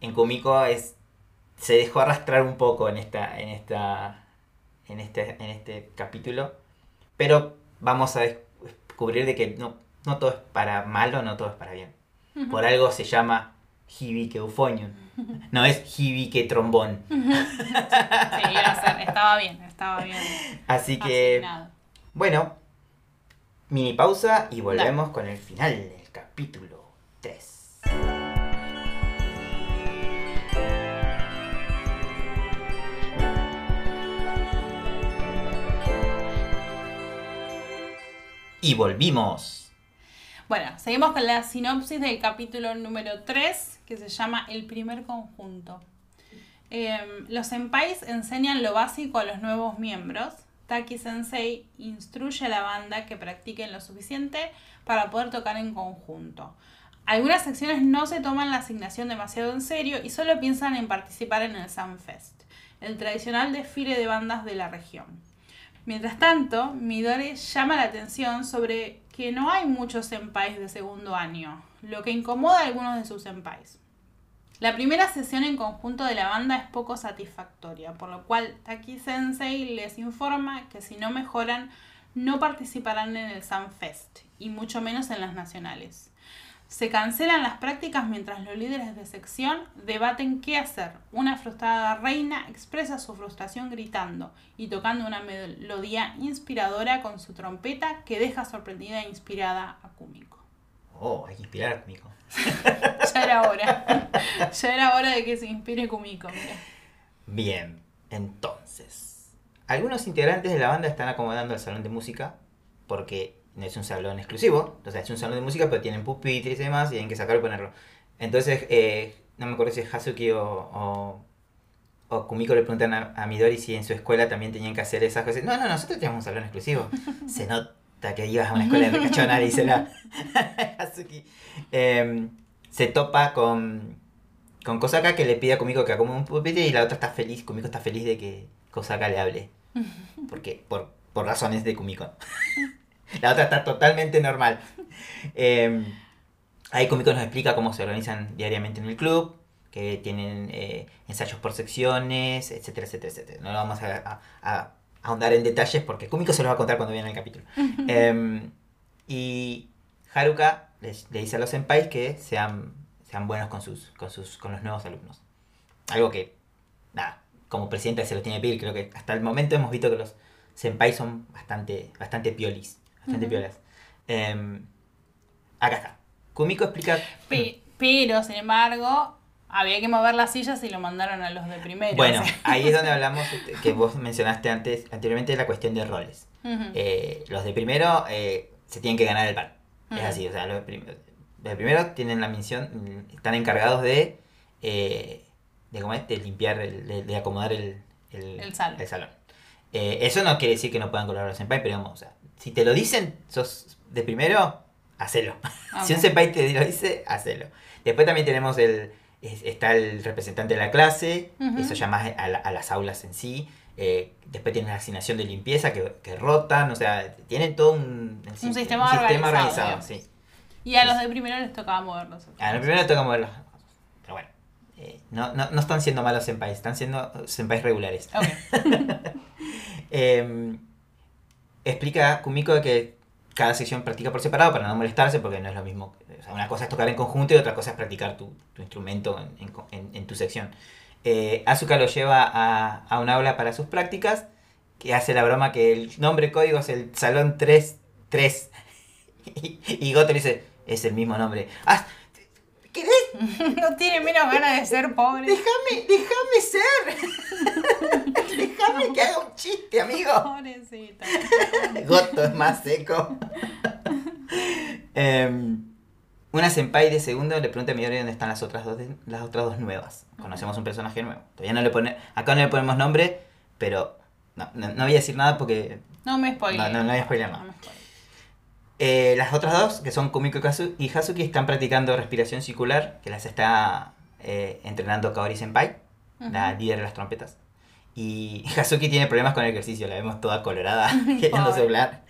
[SPEAKER 1] en Kumiko es se dejó arrastrar un poco en esta en esta en este en este capítulo, pero vamos a descubrir de que no no todo es para malo, no todo es para bien. Por algo se llama Hibike Euphonium. No es Hibike Trombón. <laughs>
[SPEAKER 2] Sí, iba a ser, estaba bien, estaba bien.
[SPEAKER 1] Así que,
[SPEAKER 2] asignado.
[SPEAKER 1] bueno, mini pausa y volvemos con el final del capítulo 3. Y volvimos.
[SPEAKER 2] Bueno, seguimos con la sinopsis del capítulo número 3, que se llama El primer conjunto. Eh, los senpais enseñan lo básico a los nuevos miembros. Taki Sensei instruye a la banda que practiquen lo suficiente para poder tocar en conjunto. Algunas secciones no se toman la asignación demasiado en serio y solo piensan en participar en el Sunfest, el tradicional desfile de bandas de la región. Mientras tanto, Midori llama la atención sobre que no hay muchos senpais de segundo año, lo que incomoda a algunos de sus senpais. La primera sesión en conjunto de la banda es poco satisfactoria, por lo cual Taki Sensei les informa que si no mejoran, no participarán en el Sunfest, y mucho menos en las nacionales. Se cancelan las prácticas mientras los líderes de sección debaten qué hacer. Una frustrada reina expresa su frustración gritando y tocando una melodía inspiradora con su trompeta que deja sorprendida e inspirada a Kumiko.
[SPEAKER 1] Oh, hay que inspirar a Kumiko. <laughs>
[SPEAKER 2] Ya era hora. <laughs> ya era hora de que se inspire Kumiko, mira.
[SPEAKER 1] Bien, entonces. Algunos integrantes de la banda están acomodando el salón de música porque es un salón exclusivo. O sea, es un salón de música, pero tienen pupitres y demás y tienen que sacarlo y ponerlo. Entonces, eh, no me acuerdo si es Hazuki o, o, o Kumiko le preguntan a, a Midori si en su escuela también tenían que hacer esas cosas. No, no, nosotros tenemos un salón exclusivo. Se nota que ibas a una escuela de ricachona, dice la <laughs> Hazuki. Em, se topa con, con Kosaka que le pide a Kumiko que acomode un pupitre y la otra está feliz, Kumiko está feliz de que Kosaka le hable. Porque, por, por razones de Kumiko. La otra está totalmente normal. Eh, ahí Kumiko nos explica cómo se organizan diariamente en el club, que tienen eh, ensayos por secciones, etcétera, etcétera, etcétera. No lo vamos a, a- a ahondar en detalles porque Kumiko se lo va a contar cuando viene el capítulo. <laughs> Eh, y Haruka le, dice a los senpais que sean, sean buenos con, sus, con, sus, con los nuevos alumnos. Algo que, nada, como presidenta se lo tiene que pedir. Creo que hasta el momento hemos visto que los senpais son bastante, bastante piolis, bastante
[SPEAKER 2] Ujú.
[SPEAKER 1] piolas. Eh, acá está. Kumiko explica...
[SPEAKER 2] Pe- pero, sin embargo, había que mover las sillas y lo mandaron a los de primero.
[SPEAKER 1] Bueno,
[SPEAKER 2] o sea.
[SPEAKER 1] ahí es donde <laughs> hablamos, este, que vos mencionaste antes, anteriormente, de la cuestión de roles. Eh, los de primero eh, se tienen que ganar el pan. Es así, o sea, los de, prim- los de primero tienen la misión, mm, están encargados de, eh, de, ¿cómo es? de limpiar, el- de, de acomodar el, el,
[SPEAKER 2] El salón.
[SPEAKER 1] salón. Eh, eso no quiere decir que no puedan colaborar los senpai, pero vamos, o sea, si te lo dicen, sos de primero, hacelo. <laughs> si un senpai te lo dice, hacelo. Después también tenemos el, es- está el representante de la clase,
[SPEAKER 2] Ujú.
[SPEAKER 1] eso ya más a, la- a las aulas en sí. eh, después tienen la asignación de limpieza que, que rotan, o sea, tienen todo un,
[SPEAKER 2] Un
[SPEAKER 1] si-
[SPEAKER 2] sistema organizado,
[SPEAKER 1] sí.
[SPEAKER 2] Y a los de primero les tocaba moverlos.
[SPEAKER 1] A lo primero toca mover las cosas. Pero bueno, eh, no, no, no están siendo malos senpais, están siendo senpais regulares.
[SPEAKER 2] Ok. <laughs>
[SPEAKER 1] Eh, explica Kumiko que cada sección practica por separado para no molestarse porque no es lo mismo. Una cosa es tocar en conjunto y otra cosa es practicar tu, instrumento en, tu sección. Eh, lo lleva a, a un aula para sus prácticas que hace la broma que el nombre código es el salón 3, 3. <laughs> Y, y Goto le dice, es el mismo nombre. Ah. <laughs>
[SPEAKER 2] no tiene menos ganas de ser pobre.
[SPEAKER 1] Déjame, déjame ser. <laughs> déjame que haga un chiste, amigo.
[SPEAKER 2] Pobrecita. <laughs>
[SPEAKER 1] Goto es más seco. Em, una senpai de segundo le pregunta a Midori dónde están las otras dos, de- las otras dos nuevas. Conocemos un personaje nuevo. Todavía no le pone, acá no le ponemos nombre, pero no, no, no voy a decir nada porque
[SPEAKER 2] No me spoileé.
[SPEAKER 1] No, no, no voy a spoilear nada.
[SPEAKER 2] No me.
[SPEAKER 1] Eh, las otras dos, que son Kumiko y, Hazuki, están practicando respiración circular, que las está eh, entrenando Kaori Senpai, la
[SPEAKER 2] Ujú.
[SPEAKER 1] líder de las trompetas. Y <laughs> Hazuki tiene problemas con el ejercicio, la vemos toda colorada, <laughs> queriendo hablar.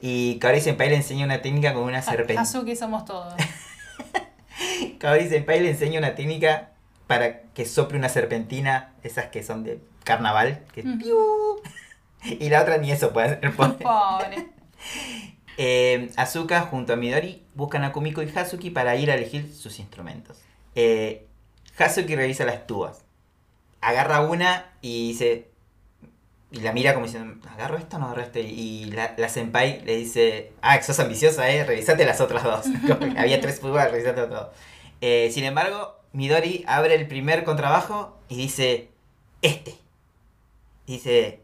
[SPEAKER 1] Y Kaori Senpai le enseña una técnica con una serpentina.
[SPEAKER 2] Hazuki somos todos. <laughs>
[SPEAKER 1] Kaori Senpai le enseña una técnica para que sople una serpentina, esas que son de carnaval, que. Y la otra ni eso puede hacer. pobre. Eh, Asuka junto a Midori buscan a Kumiko y Hazuki para ir a elegir sus instrumentos. Eh, Hazuki revisa las tubas. Agarra una y dice. Y la mira como diciendo, ¿agarro esta o no agarro esta? Y la, senpai le dice, ah, sos ambiciosa, eh, revisate las otras dos. <laughs> Había tres tubas, revisate las dos. Eh, sin embargo, Midori abre el primer contrabajo y dice, este. Dice,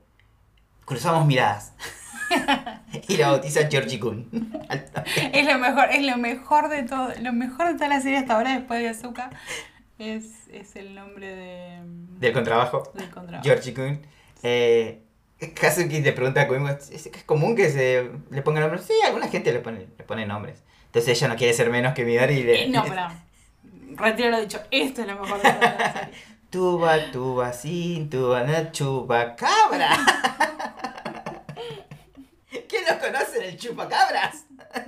[SPEAKER 1] cruzamos miradas. <laughs> <laughs> y la bautiza Georgie Kun. <laughs>
[SPEAKER 2] Es lo mejor, es lo mejor de todo. Lo mejor de toda la serie hasta ahora, después de Azuka, es, es el nombre de,
[SPEAKER 1] Del contrabajo.
[SPEAKER 2] del contrato.
[SPEAKER 1] Georgie Kun. Eh, Kazuki le pregunta a Kumiko, ¿es, es común que se le ponga nombres? Sí, alguna gente le pone, le pone nombres. Entonces ella no quiere ser menos que Midori y le...
[SPEAKER 2] Eh, no, pará. Retiro lo dicho. Esto es lo mejor de toda la serie. <laughs>
[SPEAKER 1] Tuba, tuba, sin, tuba, na, chupa, cabra. <laughs> ¿Quién no conoce el chupacabras? <laughs>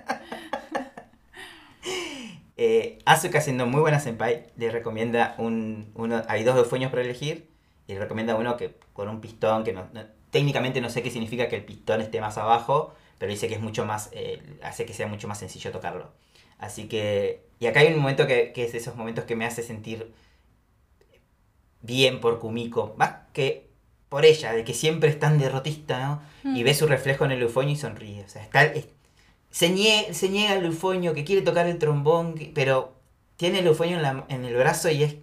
[SPEAKER 1] eh, Asuka siendo muy buena senpai, le recomienda un, uno, hay dos eufueños para elegir, y le recomienda uno que con un pistón, que no- técnicamente no sé qué significa que el pistón esté más abajo, pero dice que es mucho más, eh, hace que sea mucho más sencillo tocarlo. Así que, y acá hay un momento que, que es de esos momentos que me hace sentir bien por Kumiko, más que por ella, de que siempre es tan derrotista, ¿no? Y
[SPEAKER 2] Mm.
[SPEAKER 1] ve su reflejo en el eufonio y sonríe. O sea, está, es- se, nie- se niega al eufonio, que quiere tocar el trombón, que- pero tiene el eufonio en, la- en el brazo y es,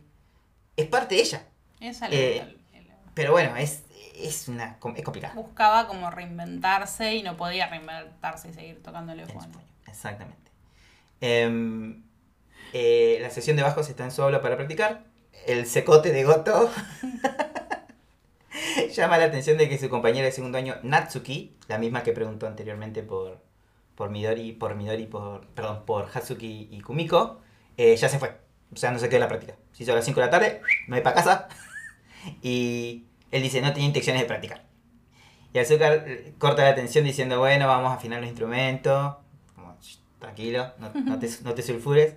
[SPEAKER 1] es parte de ella.
[SPEAKER 2] Esa
[SPEAKER 1] Eh,
[SPEAKER 2] le- le-
[SPEAKER 1] Pero bueno, es, es, una, es complicada.
[SPEAKER 2] buscaba como reinventarse y no podía reinventarse y seguir tocando el
[SPEAKER 1] El
[SPEAKER 2] eufonio.
[SPEAKER 1] eufonio, Exactamente. Em, eh, la sesión de bajos está en su aula para practicar. El secote de Goto <laughs> <laughs> llama la atención de que su compañera de segundo año, Natsuki, la misma que preguntó anteriormente por, por Midori, por Midori, por, perdón, por Hatsuki y Kumiko, eh, ya se fue. O sea, no se quedó en la práctica. Se hizo a las 5 de la tarde, me voy para casa. <laughs> y él dice, no tenía intenciones de practicar. Y Azúcar eh, corta la atención diciendo, bueno, vamos a afinar los instrumentos. Como, "Shh, tranquilo, no te, no te sulfures.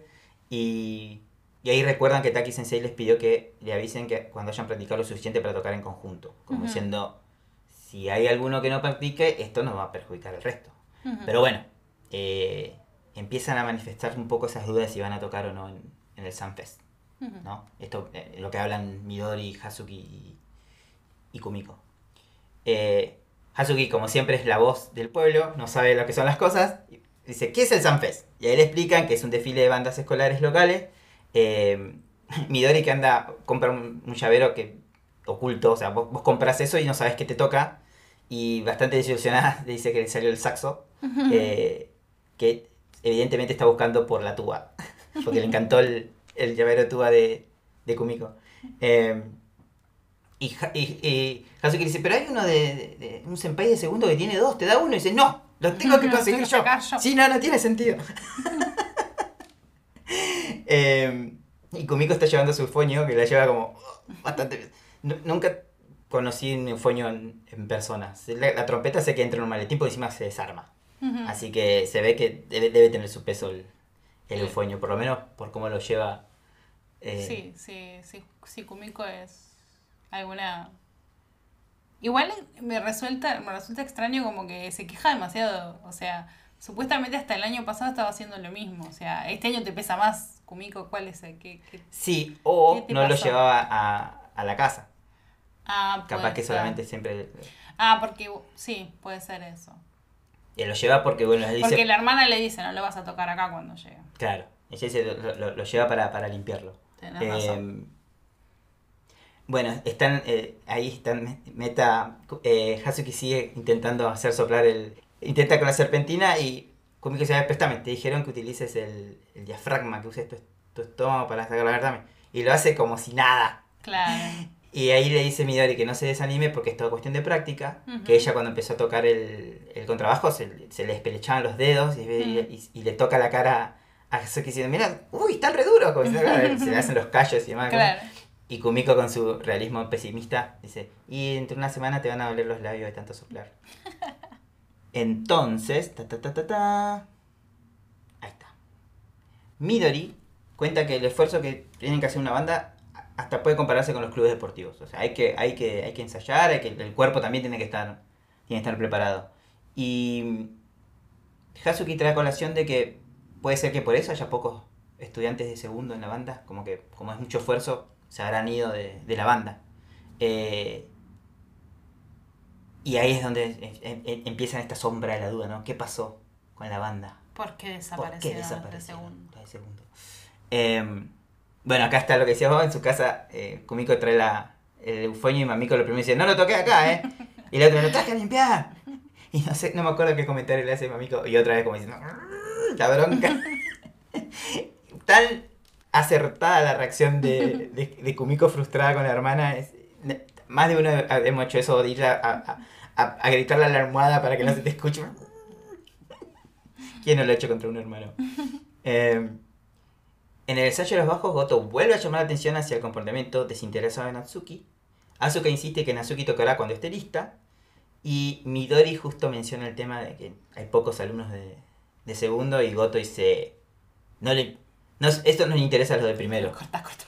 [SPEAKER 1] Y, y ahí recuerdan que Taki Sensei les pidió que le avisen que cuando hayan practicado lo suficiente para tocar en conjunto. Como diciendo, si hay alguno que no practique, esto nos va a perjudicar al resto. Pero bueno, eh, empiezan a manifestar un poco esas dudas si van a tocar o no en, en el Sunfest.
[SPEAKER 2] Ujú.
[SPEAKER 1] ¿no? Esto, eh, lo que hablan Midori, Hazuki y, y Kumiko. Eh, Hazuki, como siempre, es la voz del pueblo, no sabe lo que son las cosas. Dice, ¿qué es el Sunfest? Y ahí le explican que es un desfile de bandas escolares locales. Eh, <laughs> Midori que anda, compra un, un llavero que oculto, o sea, vos, vos compras eso y no sabes qué te toca. Y bastante desilusionada <laughs> le dice que le salió el saxo. eh, que evidentemente está buscando por la tuba. <laughs> Porque le encantó el, el llavero de tuba de, de Kumiko. Eh, y, y, y Hazuki dice, pero hay uno de, de- de un senpai de segundo que tiene dos, te da uno. Y dice, no, lo tengo que conseguir yo.
[SPEAKER 2] yo.
[SPEAKER 1] Sí, no, no tiene sentido. Eh, Y Kumiko está llevando su eufonio, que la lleva como bastante... Nu- Nunca conocí un eufonio en, en persona. La, la trompeta sé que entra en un maletín por encima se desarma. Así que se ve que debe, debe tener su peso el, el
[SPEAKER 2] Sí.
[SPEAKER 1] eufonio, por lo menos por cómo lo lleva. eh,
[SPEAKER 2] Sí, sí, sí, sí, Kumiko es alguna... Igual me resulta, me resulta extraño como que se queja demasiado, o sea, supuestamente hasta el año pasado estaba haciendo lo mismo, o sea, este año te pesa más, Kumiko, ¿cuál es el que...? que-
[SPEAKER 1] Sí, o
[SPEAKER 2] ¿Qué
[SPEAKER 1] no lo llevaba a, a la casa.
[SPEAKER 2] Ah,
[SPEAKER 1] Capaz
[SPEAKER 2] puede
[SPEAKER 1] que
[SPEAKER 2] ser.
[SPEAKER 1] solamente siempre...
[SPEAKER 2] Ah, porque sí, puede ser eso.
[SPEAKER 1] eh, lo lleva porque, bueno, le dice...
[SPEAKER 2] Porque la hermana le dice, no lo vas a tocar acá cuando llegue.
[SPEAKER 1] Claro, ella dice, lo, lo- lo lleva para, para limpiarlo.
[SPEAKER 2] Tenés
[SPEAKER 1] Eh,
[SPEAKER 2] razón.
[SPEAKER 1] bueno, están eh, ahí están me- meta eh, Hazuki sigue intentando hacer soplar el intenta con la serpentina y Kumiko dice, "A ver, préstame, te dijeron que utilices el, el diafragma, que uses tu, tu estómago para sacar la verdad. Y lo hace como si nada.
[SPEAKER 2] Claro. <laughs>
[SPEAKER 1] Y ahí le dice Midori que no se desanime porque es todo cuestión de práctica.
[SPEAKER 2] Ujú.
[SPEAKER 1] Que ella cuando empezó a tocar el, el contrabajo se, se le espelechaban los dedos y, y- y le toca la cara a Hazuki diciendo, mira, uy, están re duros. Como si se, se le hacen los callos y demás.
[SPEAKER 2] Claro.
[SPEAKER 1] Y Kumiko con su realismo pesimista dice, y entre una semana te van a doler los labios de tanto soplar. <laughs> Entonces, ta ta ta ta. Ahí está. Midori cuenta que el esfuerzo que tienen que hacer una banda hasta puede compararse con los clubes deportivos. O sea, hay que, hay que, hay que ensayar, hay que, el cuerpo también tiene que estar, tiene que estar preparado. Y Hazuki trae colación de que puede ser que por eso haya pocos estudiantes de segundo en la banda, como que como es mucho esfuerzo, se habrán ido de, de la banda. Eh, y ahí es donde eh, eh, empieza esta sombra de la duda, ¿no? ¿Qué pasó con la banda?
[SPEAKER 2] ¿Por qué
[SPEAKER 1] ¿Por
[SPEAKER 2] desaparecieron
[SPEAKER 1] qué
[SPEAKER 2] los de
[SPEAKER 1] desaparecieron de segundo? Eh, bueno, acá está lo que decías vos, en su casa eh, Kumiko trae la, el eufonio y Mamiko lo primero dice, no lo toqué acá, ¿eh? Y la otra, lo traje a limpiar. Y no sé, no me acuerdo qué comentario le hace Mamiko. Y otra vez como diciendo, "Mm, la bronca. <laughs> Tan acertada la reacción de, de, de Kumiko frustrada con la hermana. Es, más de uno hemos hecho eso de ir a, a, a, gritarle a la almohada para que no se te escuche. ¿Quién no lo ha hecho contra un hermano? Eh, en el ensayo de los bajos, Goto vuelve a llamar la atención hacia el comportamiento desinteresado de Natsuki. Asuka insiste que Natsuki tocará cuando esté lista. Y Midori justo menciona el tema de que hay pocos alumnos de, segundo y Goto dice, no le, esto no le interesa a los de primero.
[SPEAKER 2] Corta, corta.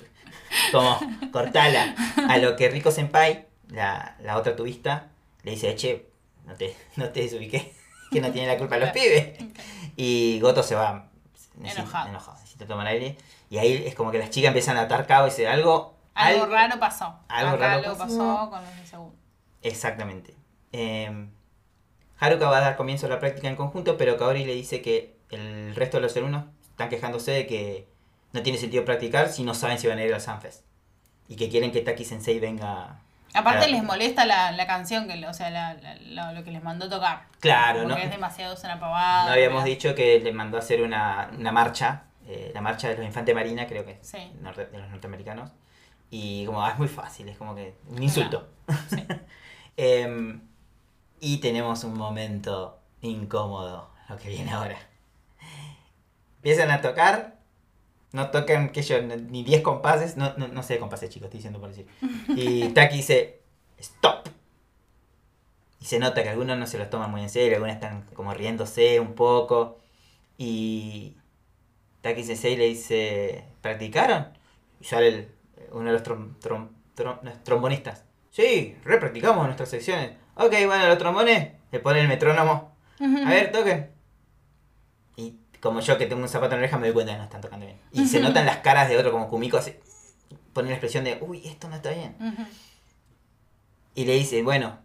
[SPEAKER 1] Como, cortala. A lo que Rico Senpai, la, la otra tubista, le dice, che, no te, no te desubiqué, que no tiene la culpa los pibes. Y Goto se va necesita-
[SPEAKER 2] Enojado.
[SPEAKER 1] enojado, necesita tomar aire. Y ahí es como que las chicas empiezan a atar cabo y dice algo.
[SPEAKER 2] Algo raro pasó.
[SPEAKER 1] algo
[SPEAKER 2] Acá
[SPEAKER 1] raro
[SPEAKER 2] algo
[SPEAKER 1] pasó.
[SPEAKER 2] pasó con los de segundo.
[SPEAKER 1] Exactamente. Eh, Haruka va a dar comienzo a la práctica en conjunto, pero Kaori le dice que el resto de los alumnos están quejándose de que no tiene sentido practicar si no saben si van a ir al Sunfest. Y que quieren que Taki Sensei venga.
[SPEAKER 2] Aparte les molesta la, la canción, que, o sea, la- lo que les mandó tocar.
[SPEAKER 1] Claro,
[SPEAKER 2] Porque
[SPEAKER 1] ¿no?
[SPEAKER 2] es demasiado una pavada.
[SPEAKER 1] No habíamos
[SPEAKER 2] ¿verdad?
[SPEAKER 1] dicho que le mandó hacer una, una marcha, eh, la marcha de los Infantes Marina, creo que
[SPEAKER 2] Sí.
[SPEAKER 1] norte- de los norteamericanos. Y como, ah, es muy fácil, es como que un insulto.
[SPEAKER 2] Sí. <laughs>
[SPEAKER 1] Em, y tenemos un momento incómodo, lo que viene ahora. Empiezan a tocar, no tocan que yo ni 10 compases, no, no, no sé de compases chicos, estoy diciendo por decir. Y Taki dice, stop. Y se nota que algunos no se los toman muy en serio, algunos están como riéndose un poco. Y Taki Sensei le dice, ¿practicaron? Y sale uno de los trom- trom- trom- trombonistas. Sí, re practicamos nuestras secciones. Ok, bueno, los trombones le pone el metrónomo. A ver, toquen. Como yo que tengo un zapato en la oreja me doy cuenta que no están tocando bien. Y se notan las caras de otro como Kumiko así. Pone la expresión de, uy, esto no está bien. Y le dice, bueno,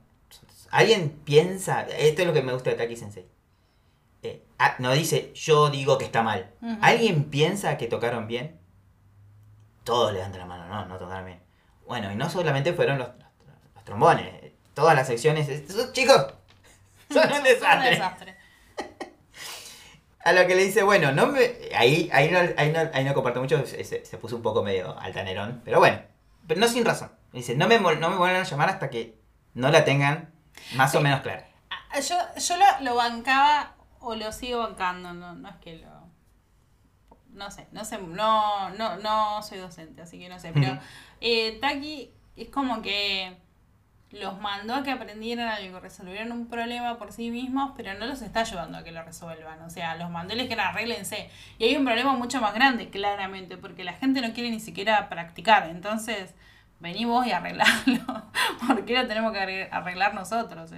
[SPEAKER 1] ¿alguien piensa? Esto es lo que me gusta de Taki Sensei. Eh, no dice, yo digo que está mal. ¿Alguien piensa que tocaron bien? Todos levantan la mano, no, no tocaron bien. Bueno, y no solamente fueron los, los- los trombones, todas las secciones. Chicos, <laughs> son un
[SPEAKER 2] Fue un
[SPEAKER 1] desastre. A lo que le dice, bueno, no me. Ahí, ahí, no, ahí, no, ahí no comparto mucho, se, se- puso un poco medio altanerón. Pero bueno, pero no sin razón. Dice, no me, no me vuelvan a llamar hasta que no la tengan más o menos clara.
[SPEAKER 2] Ah, Yo, yo lo, lo bancaba o lo sigo bancando, no, no es que lo... no sé, no sé, no, no, no soy docente, así que no sé, pero eh, Taki es como que los mandó a que aprendieran algo, que resolvieran un problema por sí mismos, pero no los está ayudando a que lo resuelvan. O sea, los mandó y les dijeron arréglense. Y hay un problema mucho más grande, claramente, porque la gente no quiere ni siquiera practicar. Entonces, vení vos y arreglarlo. <laughs> ¿Por qué lo tenemos que arre- arreglar nosotros?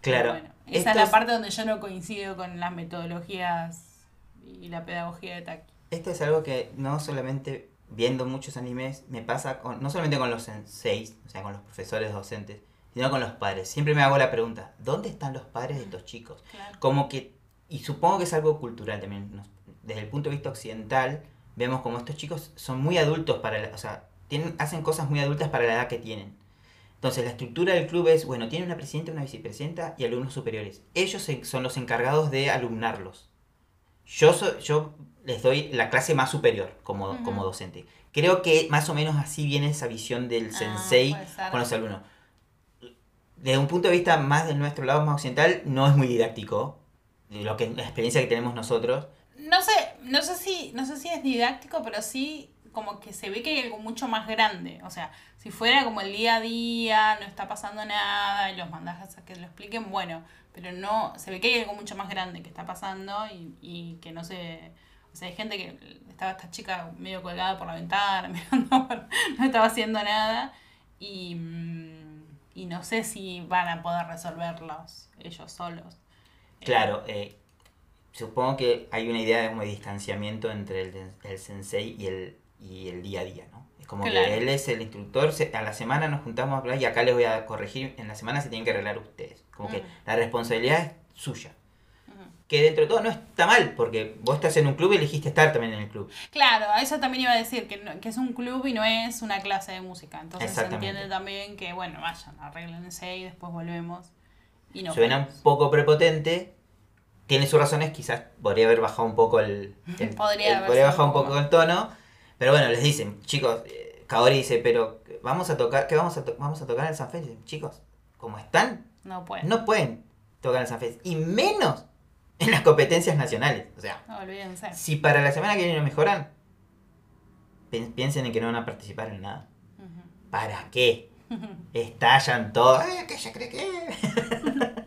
[SPEAKER 1] Claro.
[SPEAKER 2] Bueno, esa es la parte donde yo no coincido con las metodologías y la pedagogía de Taki.
[SPEAKER 1] Esto es algo que no solamente viendo muchos animes me pasa con, no solamente con los senseis, o sea, con los profesores docentes, sino con los padres. Siempre me hago la pregunta, ¿dónde están los padres de estos chicos?
[SPEAKER 2] Claro.
[SPEAKER 1] Como que, y supongo que es algo cultural también, nos- desde el punto de vista occidental, vemos como estos chicos son muy adultos para, la- o sea, tienen, hacen cosas muy adultas para la edad que tienen. Entonces, la estructura del club es, bueno, tiene una presidenta, una vicepresidenta y alumnos superiores. Ellos son los encargados de alumnarlos. Yo, so- yo les doy la clase más superior como, como docente. Creo que más o menos así viene esa visión del
[SPEAKER 2] Ah,
[SPEAKER 1] sensei con los alumnos. Desde un punto de vista más de nuestro lado, más occidental, no es muy didáctico. Lo que, la experiencia que tenemos nosotros.
[SPEAKER 2] No sé, no sé si, no sé si es didáctico, pero sí como que se ve que hay algo mucho más grande. O sea, si fuera como el día a día, no está pasando nada, y los mandas a que lo expliquen, bueno, pero no, se ve que hay algo mucho más grande que está pasando y, y que no se. O sea, hay gente que estaba esta chica medio colgada por la ventana, <laughs> mirando, no estaba haciendo nada. Y, mm, y no sé si van a poder resolverlos ellos solos.
[SPEAKER 1] Claro, eh, supongo que hay una idea de, como de distanciamiento entre el, el sensei y el, y el día a día, ¿no? Es como
[SPEAKER 2] Claro.
[SPEAKER 1] que él es el instructor, se- a la semana nos juntamos a hablar y acá les voy a corregir, en la semana se tienen que arreglar ustedes. Como que
[SPEAKER 2] Ujú.
[SPEAKER 1] la responsabilidad es suya. Que dentro de todo no está mal, porque vos estás en un club y elegiste estar también en el club.
[SPEAKER 2] Claro, a eso también iba a decir, que, no- que es un club y no es una clase de música. Entonces se entiende también que, bueno, vayan, arréglense y después volvemos. Y no
[SPEAKER 1] Suena un poco prepotente, tiene sus razones, quizás podría haber bajado un poco el, <laughs> el-
[SPEAKER 2] Podría
[SPEAKER 1] el- podría bajar un
[SPEAKER 2] poco
[SPEAKER 1] el tono, pero bueno, les dicen, chicos, eh, Kaori dice, pero vamos a tocar, ¿qué vamos a, to- vamos a tocar en el Sanfest? Dicen, Chicos, como están,
[SPEAKER 2] No puede.
[SPEAKER 1] no pueden tocar en el Sanfest, y menos en las competencias nacionales. O sea,
[SPEAKER 2] No, olvídense.
[SPEAKER 1] si para la semana que viene no mejoran, pi- piensen en que no van a participar en nada. ¿Para qué? <laughs> Estallan todo. "Ay, que ella cree que. <laughs>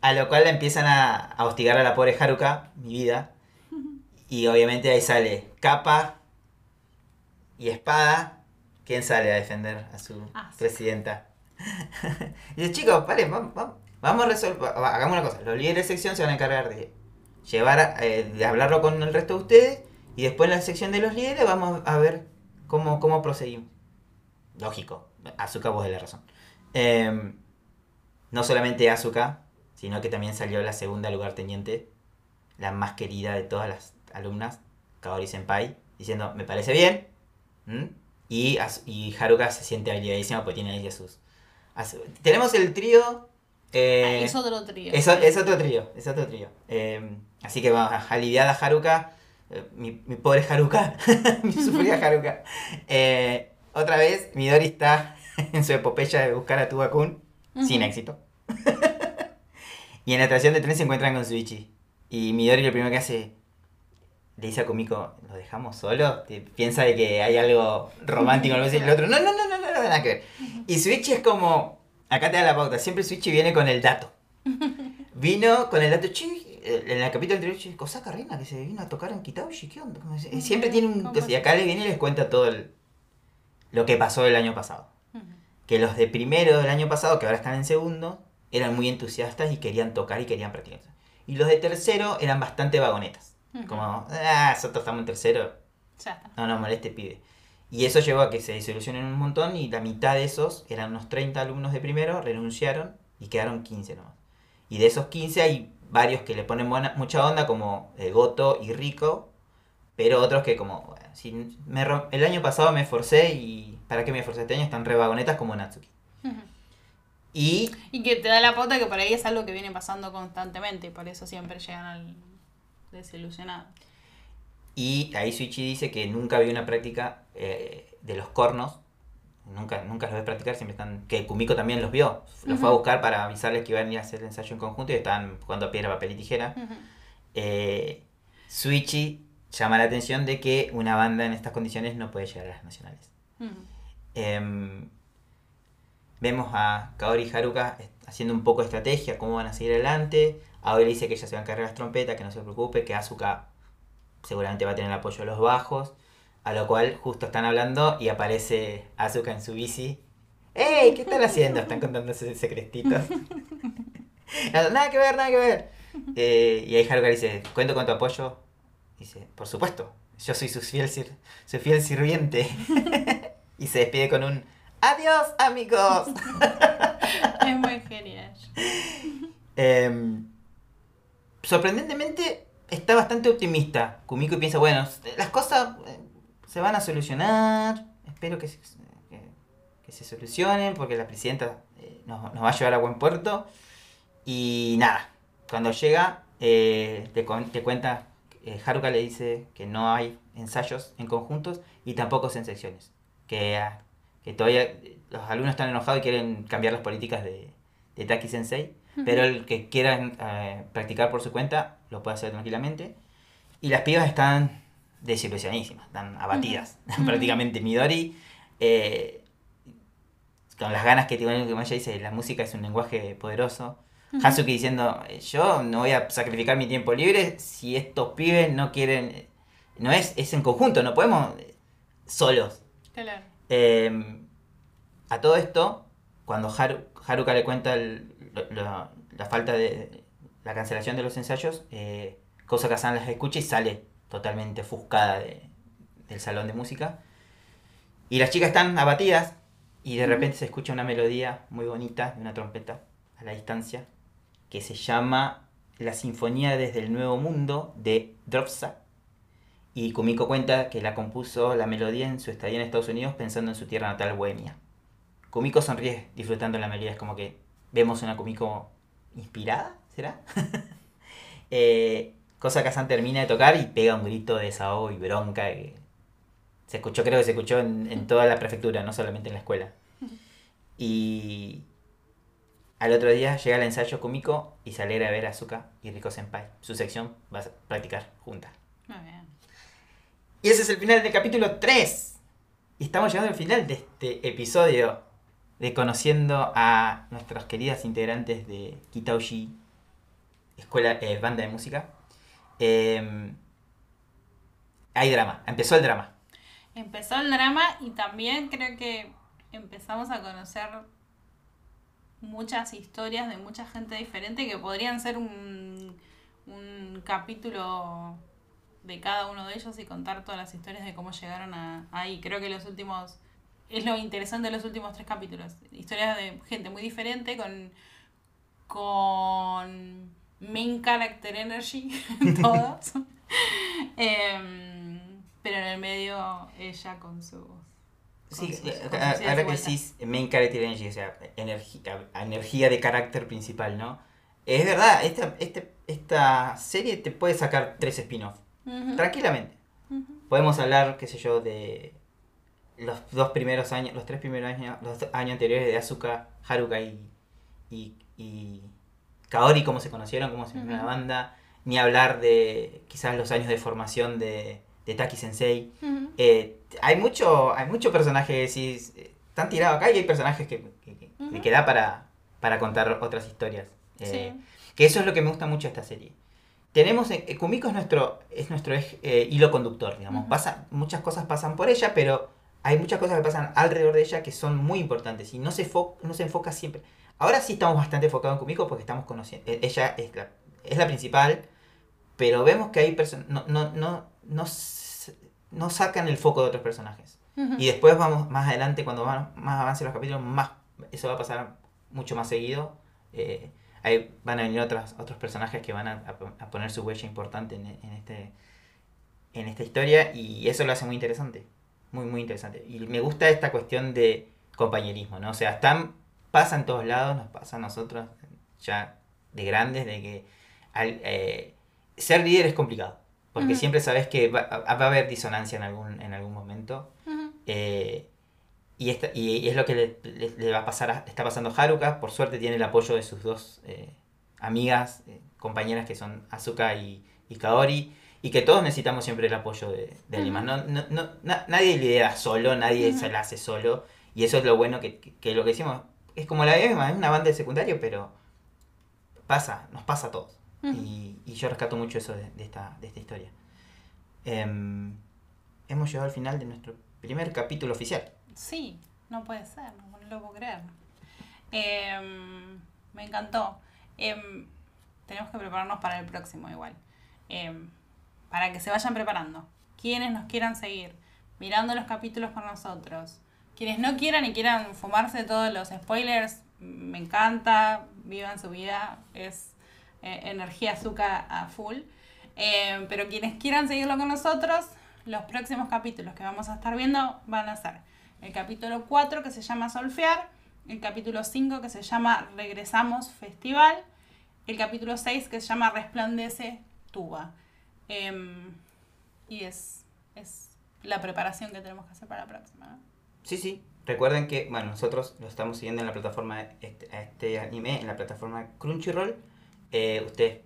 [SPEAKER 1] a lo cual empiezan a, a hostigar a la pobre Haruka, mi vida. <laughs> Y obviamente ahí sale capa y espada. ¿Quién sale a defender a su
[SPEAKER 2] Ah, sí.
[SPEAKER 1] presidenta? y dice, chicos, paren, vamos, vamos, vamos a resolver. Hagamos una cosa. Los líderes de sección se van a encargar de llevar, eh, de hablarlo con el resto de ustedes. Y después en la sección de los líderes vamos a ver cómo, cómo proseguimos. Lógico, Asuka vos de la razón. Eh, no solamente Asuka, sino que también salió la segunda lugarteniente, la más querida de todas las alumnas, Kaori Senpai, diciendo, me parece bien. Y, y Haruka se siente habilidadísima porque tiene ahí a sus... Tenemos el trío... eh,
[SPEAKER 2] Ah, es otro trío.
[SPEAKER 1] es, otro trío, es otro trío. Eh, así que vamos, aliviada Haruka, eh, mi, mi pobre Haruka, <laughs> mi sufrida Haruka. Eh, otra vez, Midori está <laughs> en su epopeya de buscar a Tubakun, sin
[SPEAKER 2] Ujú.
[SPEAKER 1] éxito. <laughs> y en la estación de tren se encuentran con Suichi. Y Midori lo primero que hace, le dice a Kumiko, ¿lo dejamos solo? Piensa de que hay algo romántico, algo así, y el otro, no, no, no, no, no, no, nada que ver. Y Suichi es como, acá te da la pauta, siempre Suichi viene con el dato. <laughs> Vino con el dato, che, eh, en el capítulo anterior, che, Kosaka Reina que se vino a tocar en Kitauji, ¿qué onda? Dice, Siempre tiene un...
[SPEAKER 2] ¿Cómo
[SPEAKER 1] Y acá le viene y les cuenta todo el, lo que pasó el año pasado. Que los de primero del año pasado, que ahora están en segundo, eran muy entusiastas y querían tocar y querían practicar. Y los de tercero eran bastante vagonetas. Como, ah, nosotros estamos en tercero, no nos moleste, pibe. Y eso llevó a que se disolucionen un montón y la mitad de esos, eran unos 30 alumnos de primero, renunciaron y quedaron 15 nomás. Y de esos 15 hay varios que le ponen buena- mucha onda, como eh, Goto y Rico, pero otros que como, bueno, si me el año pasado me esforcé y ¿para qué me esforcé este año? Están re vagonetas como Natsuki. Y
[SPEAKER 2] Y que te da la pauta que por ahí es algo que viene pasando constantemente y por eso siempre llegan al desilusionado.
[SPEAKER 1] Y ahí Suichi dice que nunca vio una práctica eh, de los cornos. Nunca, nunca los ve practicar, siempre están. Que Kumiko también los vio. Los fue a buscar para avisarles que iban a ir a hacer el ensayo en conjunto y estaban jugando a piedra, papel y tijera. Eh, Suichi llama la atención de que una banda en estas condiciones no puede llegar a las nacionales. Em, vemos a Kaori y Haruka haciendo un poco de estrategia, cómo van a seguir adelante. Aoi dice que ella se va a encargar las trompetas, que no se preocupe, que Asuka seguramente va a tener el apoyo de los bajos. A lo cual justo están hablando y aparece Asuka en su bici. ¡Ey! ¿Qué están haciendo? Están contándose secretitos. <laughs> nada que ver, nada que ver. Eh, y ahí Haruka dice, cuento con tu apoyo. Dice, por supuesto, yo soy su fiel, sir- su fiel sirviente. <laughs> y se despide con un adiós amigos. <laughs>
[SPEAKER 2] Es muy genial.
[SPEAKER 1] Em, sorprendentemente está bastante optimista. Kumiko piensa, bueno, las cosas eh, se van a solucionar. Espero que se, que, que se solucionen porque la presidenta eh, nos, nos va a llevar a buen puerto. Y nada, cuando llega, eh, te, te cuenta, eh, Haruka le dice que no hay ensayos en conjuntos y tampoco en secciones. Que, ah, que todavía eh, los alumnos están enojados y quieren cambiar las políticas de, de Taki Sensei. Pero el que quiera practicar por su cuenta lo puede hacer tranquilamente. Y las pibas están desilusionadísimas, están abatidas. Prácticamente Midori, eh, con las ganas que tiene, como ella dice, la música es un lenguaje poderoso. Hatsuki diciendo, eh, yo no voy a sacrificar mi tiempo libre si estos pibes no quieren... No es, es en conjunto, no podemos solos.
[SPEAKER 2] Claro.
[SPEAKER 1] Eh, a todo esto, cuando Haru- Haruka le cuenta el- lo- lo- la falta de la cancelación de los ensayos, eh, Kosa Kazan las escucha y sale totalmente ofuscada de- del salón de música. Y las chicas están abatidas y de repente se escucha una melodía muy bonita de una trompeta a la distancia que se llama La Sinfonía desde el Nuevo Mundo de Dropsa. Y Kumiko cuenta que la compuso la melodía en su estadía en Estados Unidos pensando en su tierra natal, Bohemia. Kumiko sonríe disfrutando la melodía, es como que vemos una Kumiko inspirada, ¿será? <laughs> eh, cosa que Kazan termina de tocar y pega un grito de desahogo y bronca que se escuchó, creo que se escuchó en, en toda la prefectura, no solamente en la escuela. Y al otro día llega el ensayo Kumiko y se alegra de ver a Asuka y Riko Senpai. Su sección va a practicar juntas.
[SPEAKER 2] Muy bien.
[SPEAKER 1] Y ese es el final del capítulo 3. Y estamos llegando al final de este episodio de conociendo a nuestras queridas integrantes de Kitauji, escuela, eh, banda de música. Eh, hay drama, empezó el drama.
[SPEAKER 2] Empezó el drama y también creo que empezamos a conocer muchas historias de mucha gente diferente que podrían ser un, un capítulo de cada uno de ellos y contar todas las historias de cómo llegaron a, ahí. Creo que los últimos, es lo interesante de los últimos tres capítulos. Historias de gente muy diferente con, con main character energy, <laughs> todos. Em, pero en el medio ella con su...
[SPEAKER 1] Sí,
[SPEAKER 2] con
[SPEAKER 1] eh,
[SPEAKER 2] con
[SPEAKER 1] ahora que decís main character energy, o sea, energía, energía de carácter principal, ¿no? Es verdad, esta, este, esta serie te puede sacar tres spin-offs,
[SPEAKER 2] Ujú,
[SPEAKER 1] tranquilamente.
[SPEAKER 2] ujú.
[SPEAKER 1] Podemos hablar, qué sé yo, de los dos primeros años, los tres primeros años, los años anteriores de Asuka, Haruka y, y, y Kaori, cómo se conocieron, cómo se unió la
[SPEAKER 2] Ujú.
[SPEAKER 1] banda. Ni hablar de quizás los años de formación de, de Taki Sensei. Eh, hay mucho hay mucho personajes que decís, eh, están tirados acá y hay personajes que, que, que- da para, para contar otras historias. Eh,
[SPEAKER 2] Sí.
[SPEAKER 1] Que eso es lo que me gusta mucho de esta serie. Tenemos, Kumiko es nuestro, es nuestro eh, hilo conductor, digamos. Pasa, muchas cosas pasan por ella, pero hay muchas cosas que pasan alrededor de ella que son muy importantes y no se, no se enfoca siempre. Ahora sí estamos bastante enfocados en Kumiko porque estamos conociendo. eh, Ella es la, es la principal, pero vemos que hay personas. No, no, no, no, sacan el foco de otros personajes. Y después vamos más adelante, cuando van, más avancen los capítulos, más eso va a pasar mucho más seguido. Eh, ahí van a venir otras, otros personajes que van a, a- a poner su huella importante en, en este, en esta historia y eso lo hace muy interesante. Muy, muy interesante. Y me gusta esta cuestión de compañerismo, ¿no? O sea, están, pasa en todos lados, nos pasa a nosotros ya de grandes, de que al- eh, ser líder es complicado. Porque siempre sabes que va, va a haber disonancia en algún, en algún momento. Eh, y, esta- y es lo que le, le- le va a pasar a- está pasando a Haruka. Por suerte tiene el apoyo de sus dos eh, amigas, compañeras que son Asuka y, y Kaori. y que todos necesitamos siempre el apoyo de, de alguien más. No, no, no, na- nadie lidera solo, nadie se la hace solo. Y eso es lo bueno que, que- que lo que decimos. Es como la EMA, es una banda de secundario, pero pasa, nos pasa a todos.
[SPEAKER 2] Ujú.
[SPEAKER 1] y, y yo rescato mucho eso de, de esta, de esta historia. Em, hemos llegado al final de nuestro primer capítulo oficial.
[SPEAKER 2] Sí, no puede ser, no, lo puedo creer. Em, me encantó. Em, tenemos que prepararnos para el próximo igual. Para que se vayan preparando. Quienes nos quieran seguir, mirando los capítulos con nosotros. Quienes no quieran y quieran fumarse todos los spoilers, me encanta, vivan su vida, es eh, energía azúcar a full. Em, pero quienes quieran seguirlo con nosotros, los próximos capítulos que vamos a estar viendo van a ser el capítulo 4 que se llama Solfear, el capítulo 5 que se llama Regresamos Festival, el capítulo 6 que se llama Resplandece Tuba. Em, y es, es la preparación que tenemos que hacer para la próxima. ¿no?
[SPEAKER 1] Sí, sí. Recuerden que, bueno, nosotros lo estamos siguiendo en la plataforma, este, a este anime, en la plataforma Crunchyroll. Eh, ustedes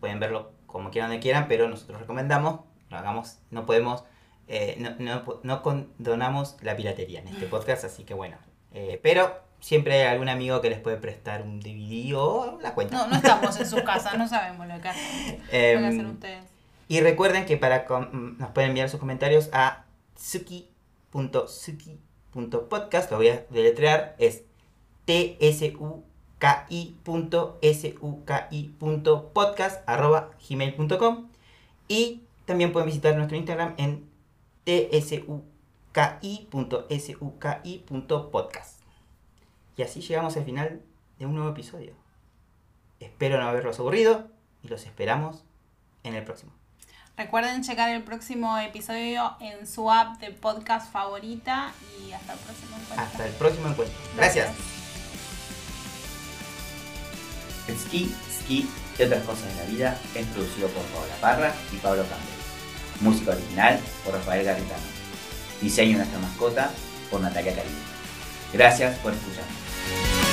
[SPEAKER 1] pueden verlo como quieran, donde quieran, pero nosotros recomendamos, lo hagamos, no podemos, eh, no, no, no condonamos la piratería en este <laughs> podcast, así que bueno. Eh, pero siempre hay algún amigo que les puede prestar un DVD o la cuenta.
[SPEAKER 2] No, no estamos en sus <laughs> casas, no sabemos lo que hacen. Lo que
[SPEAKER 1] Em,
[SPEAKER 2] hacen ustedes.
[SPEAKER 1] Y recuerden que para nos pueden enviar sus comentarios a suki.suki.podcast, lo voy a deletrear, es tsuki.suki.podcast arroba gmail.com y también pueden visitar nuestro Instagram en tsuki.suki.podcast. Y así llegamos al final de un nuevo episodio. Espero no haberlos aburrido y los esperamos en el próximo.
[SPEAKER 2] Recuerden checar el próximo episodio en su app de podcast favorita y hasta el próximo encuentro.
[SPEAKER 1] Hasta el próximo encuentro. Gracias. El ski, ski y otras cosas de la vida es producido por Paola Parra y Pablo Campbell. Música original por Rafael Garritano. Diseño de nuestra mascota por Natalia Caribe. Gracias por escuchar.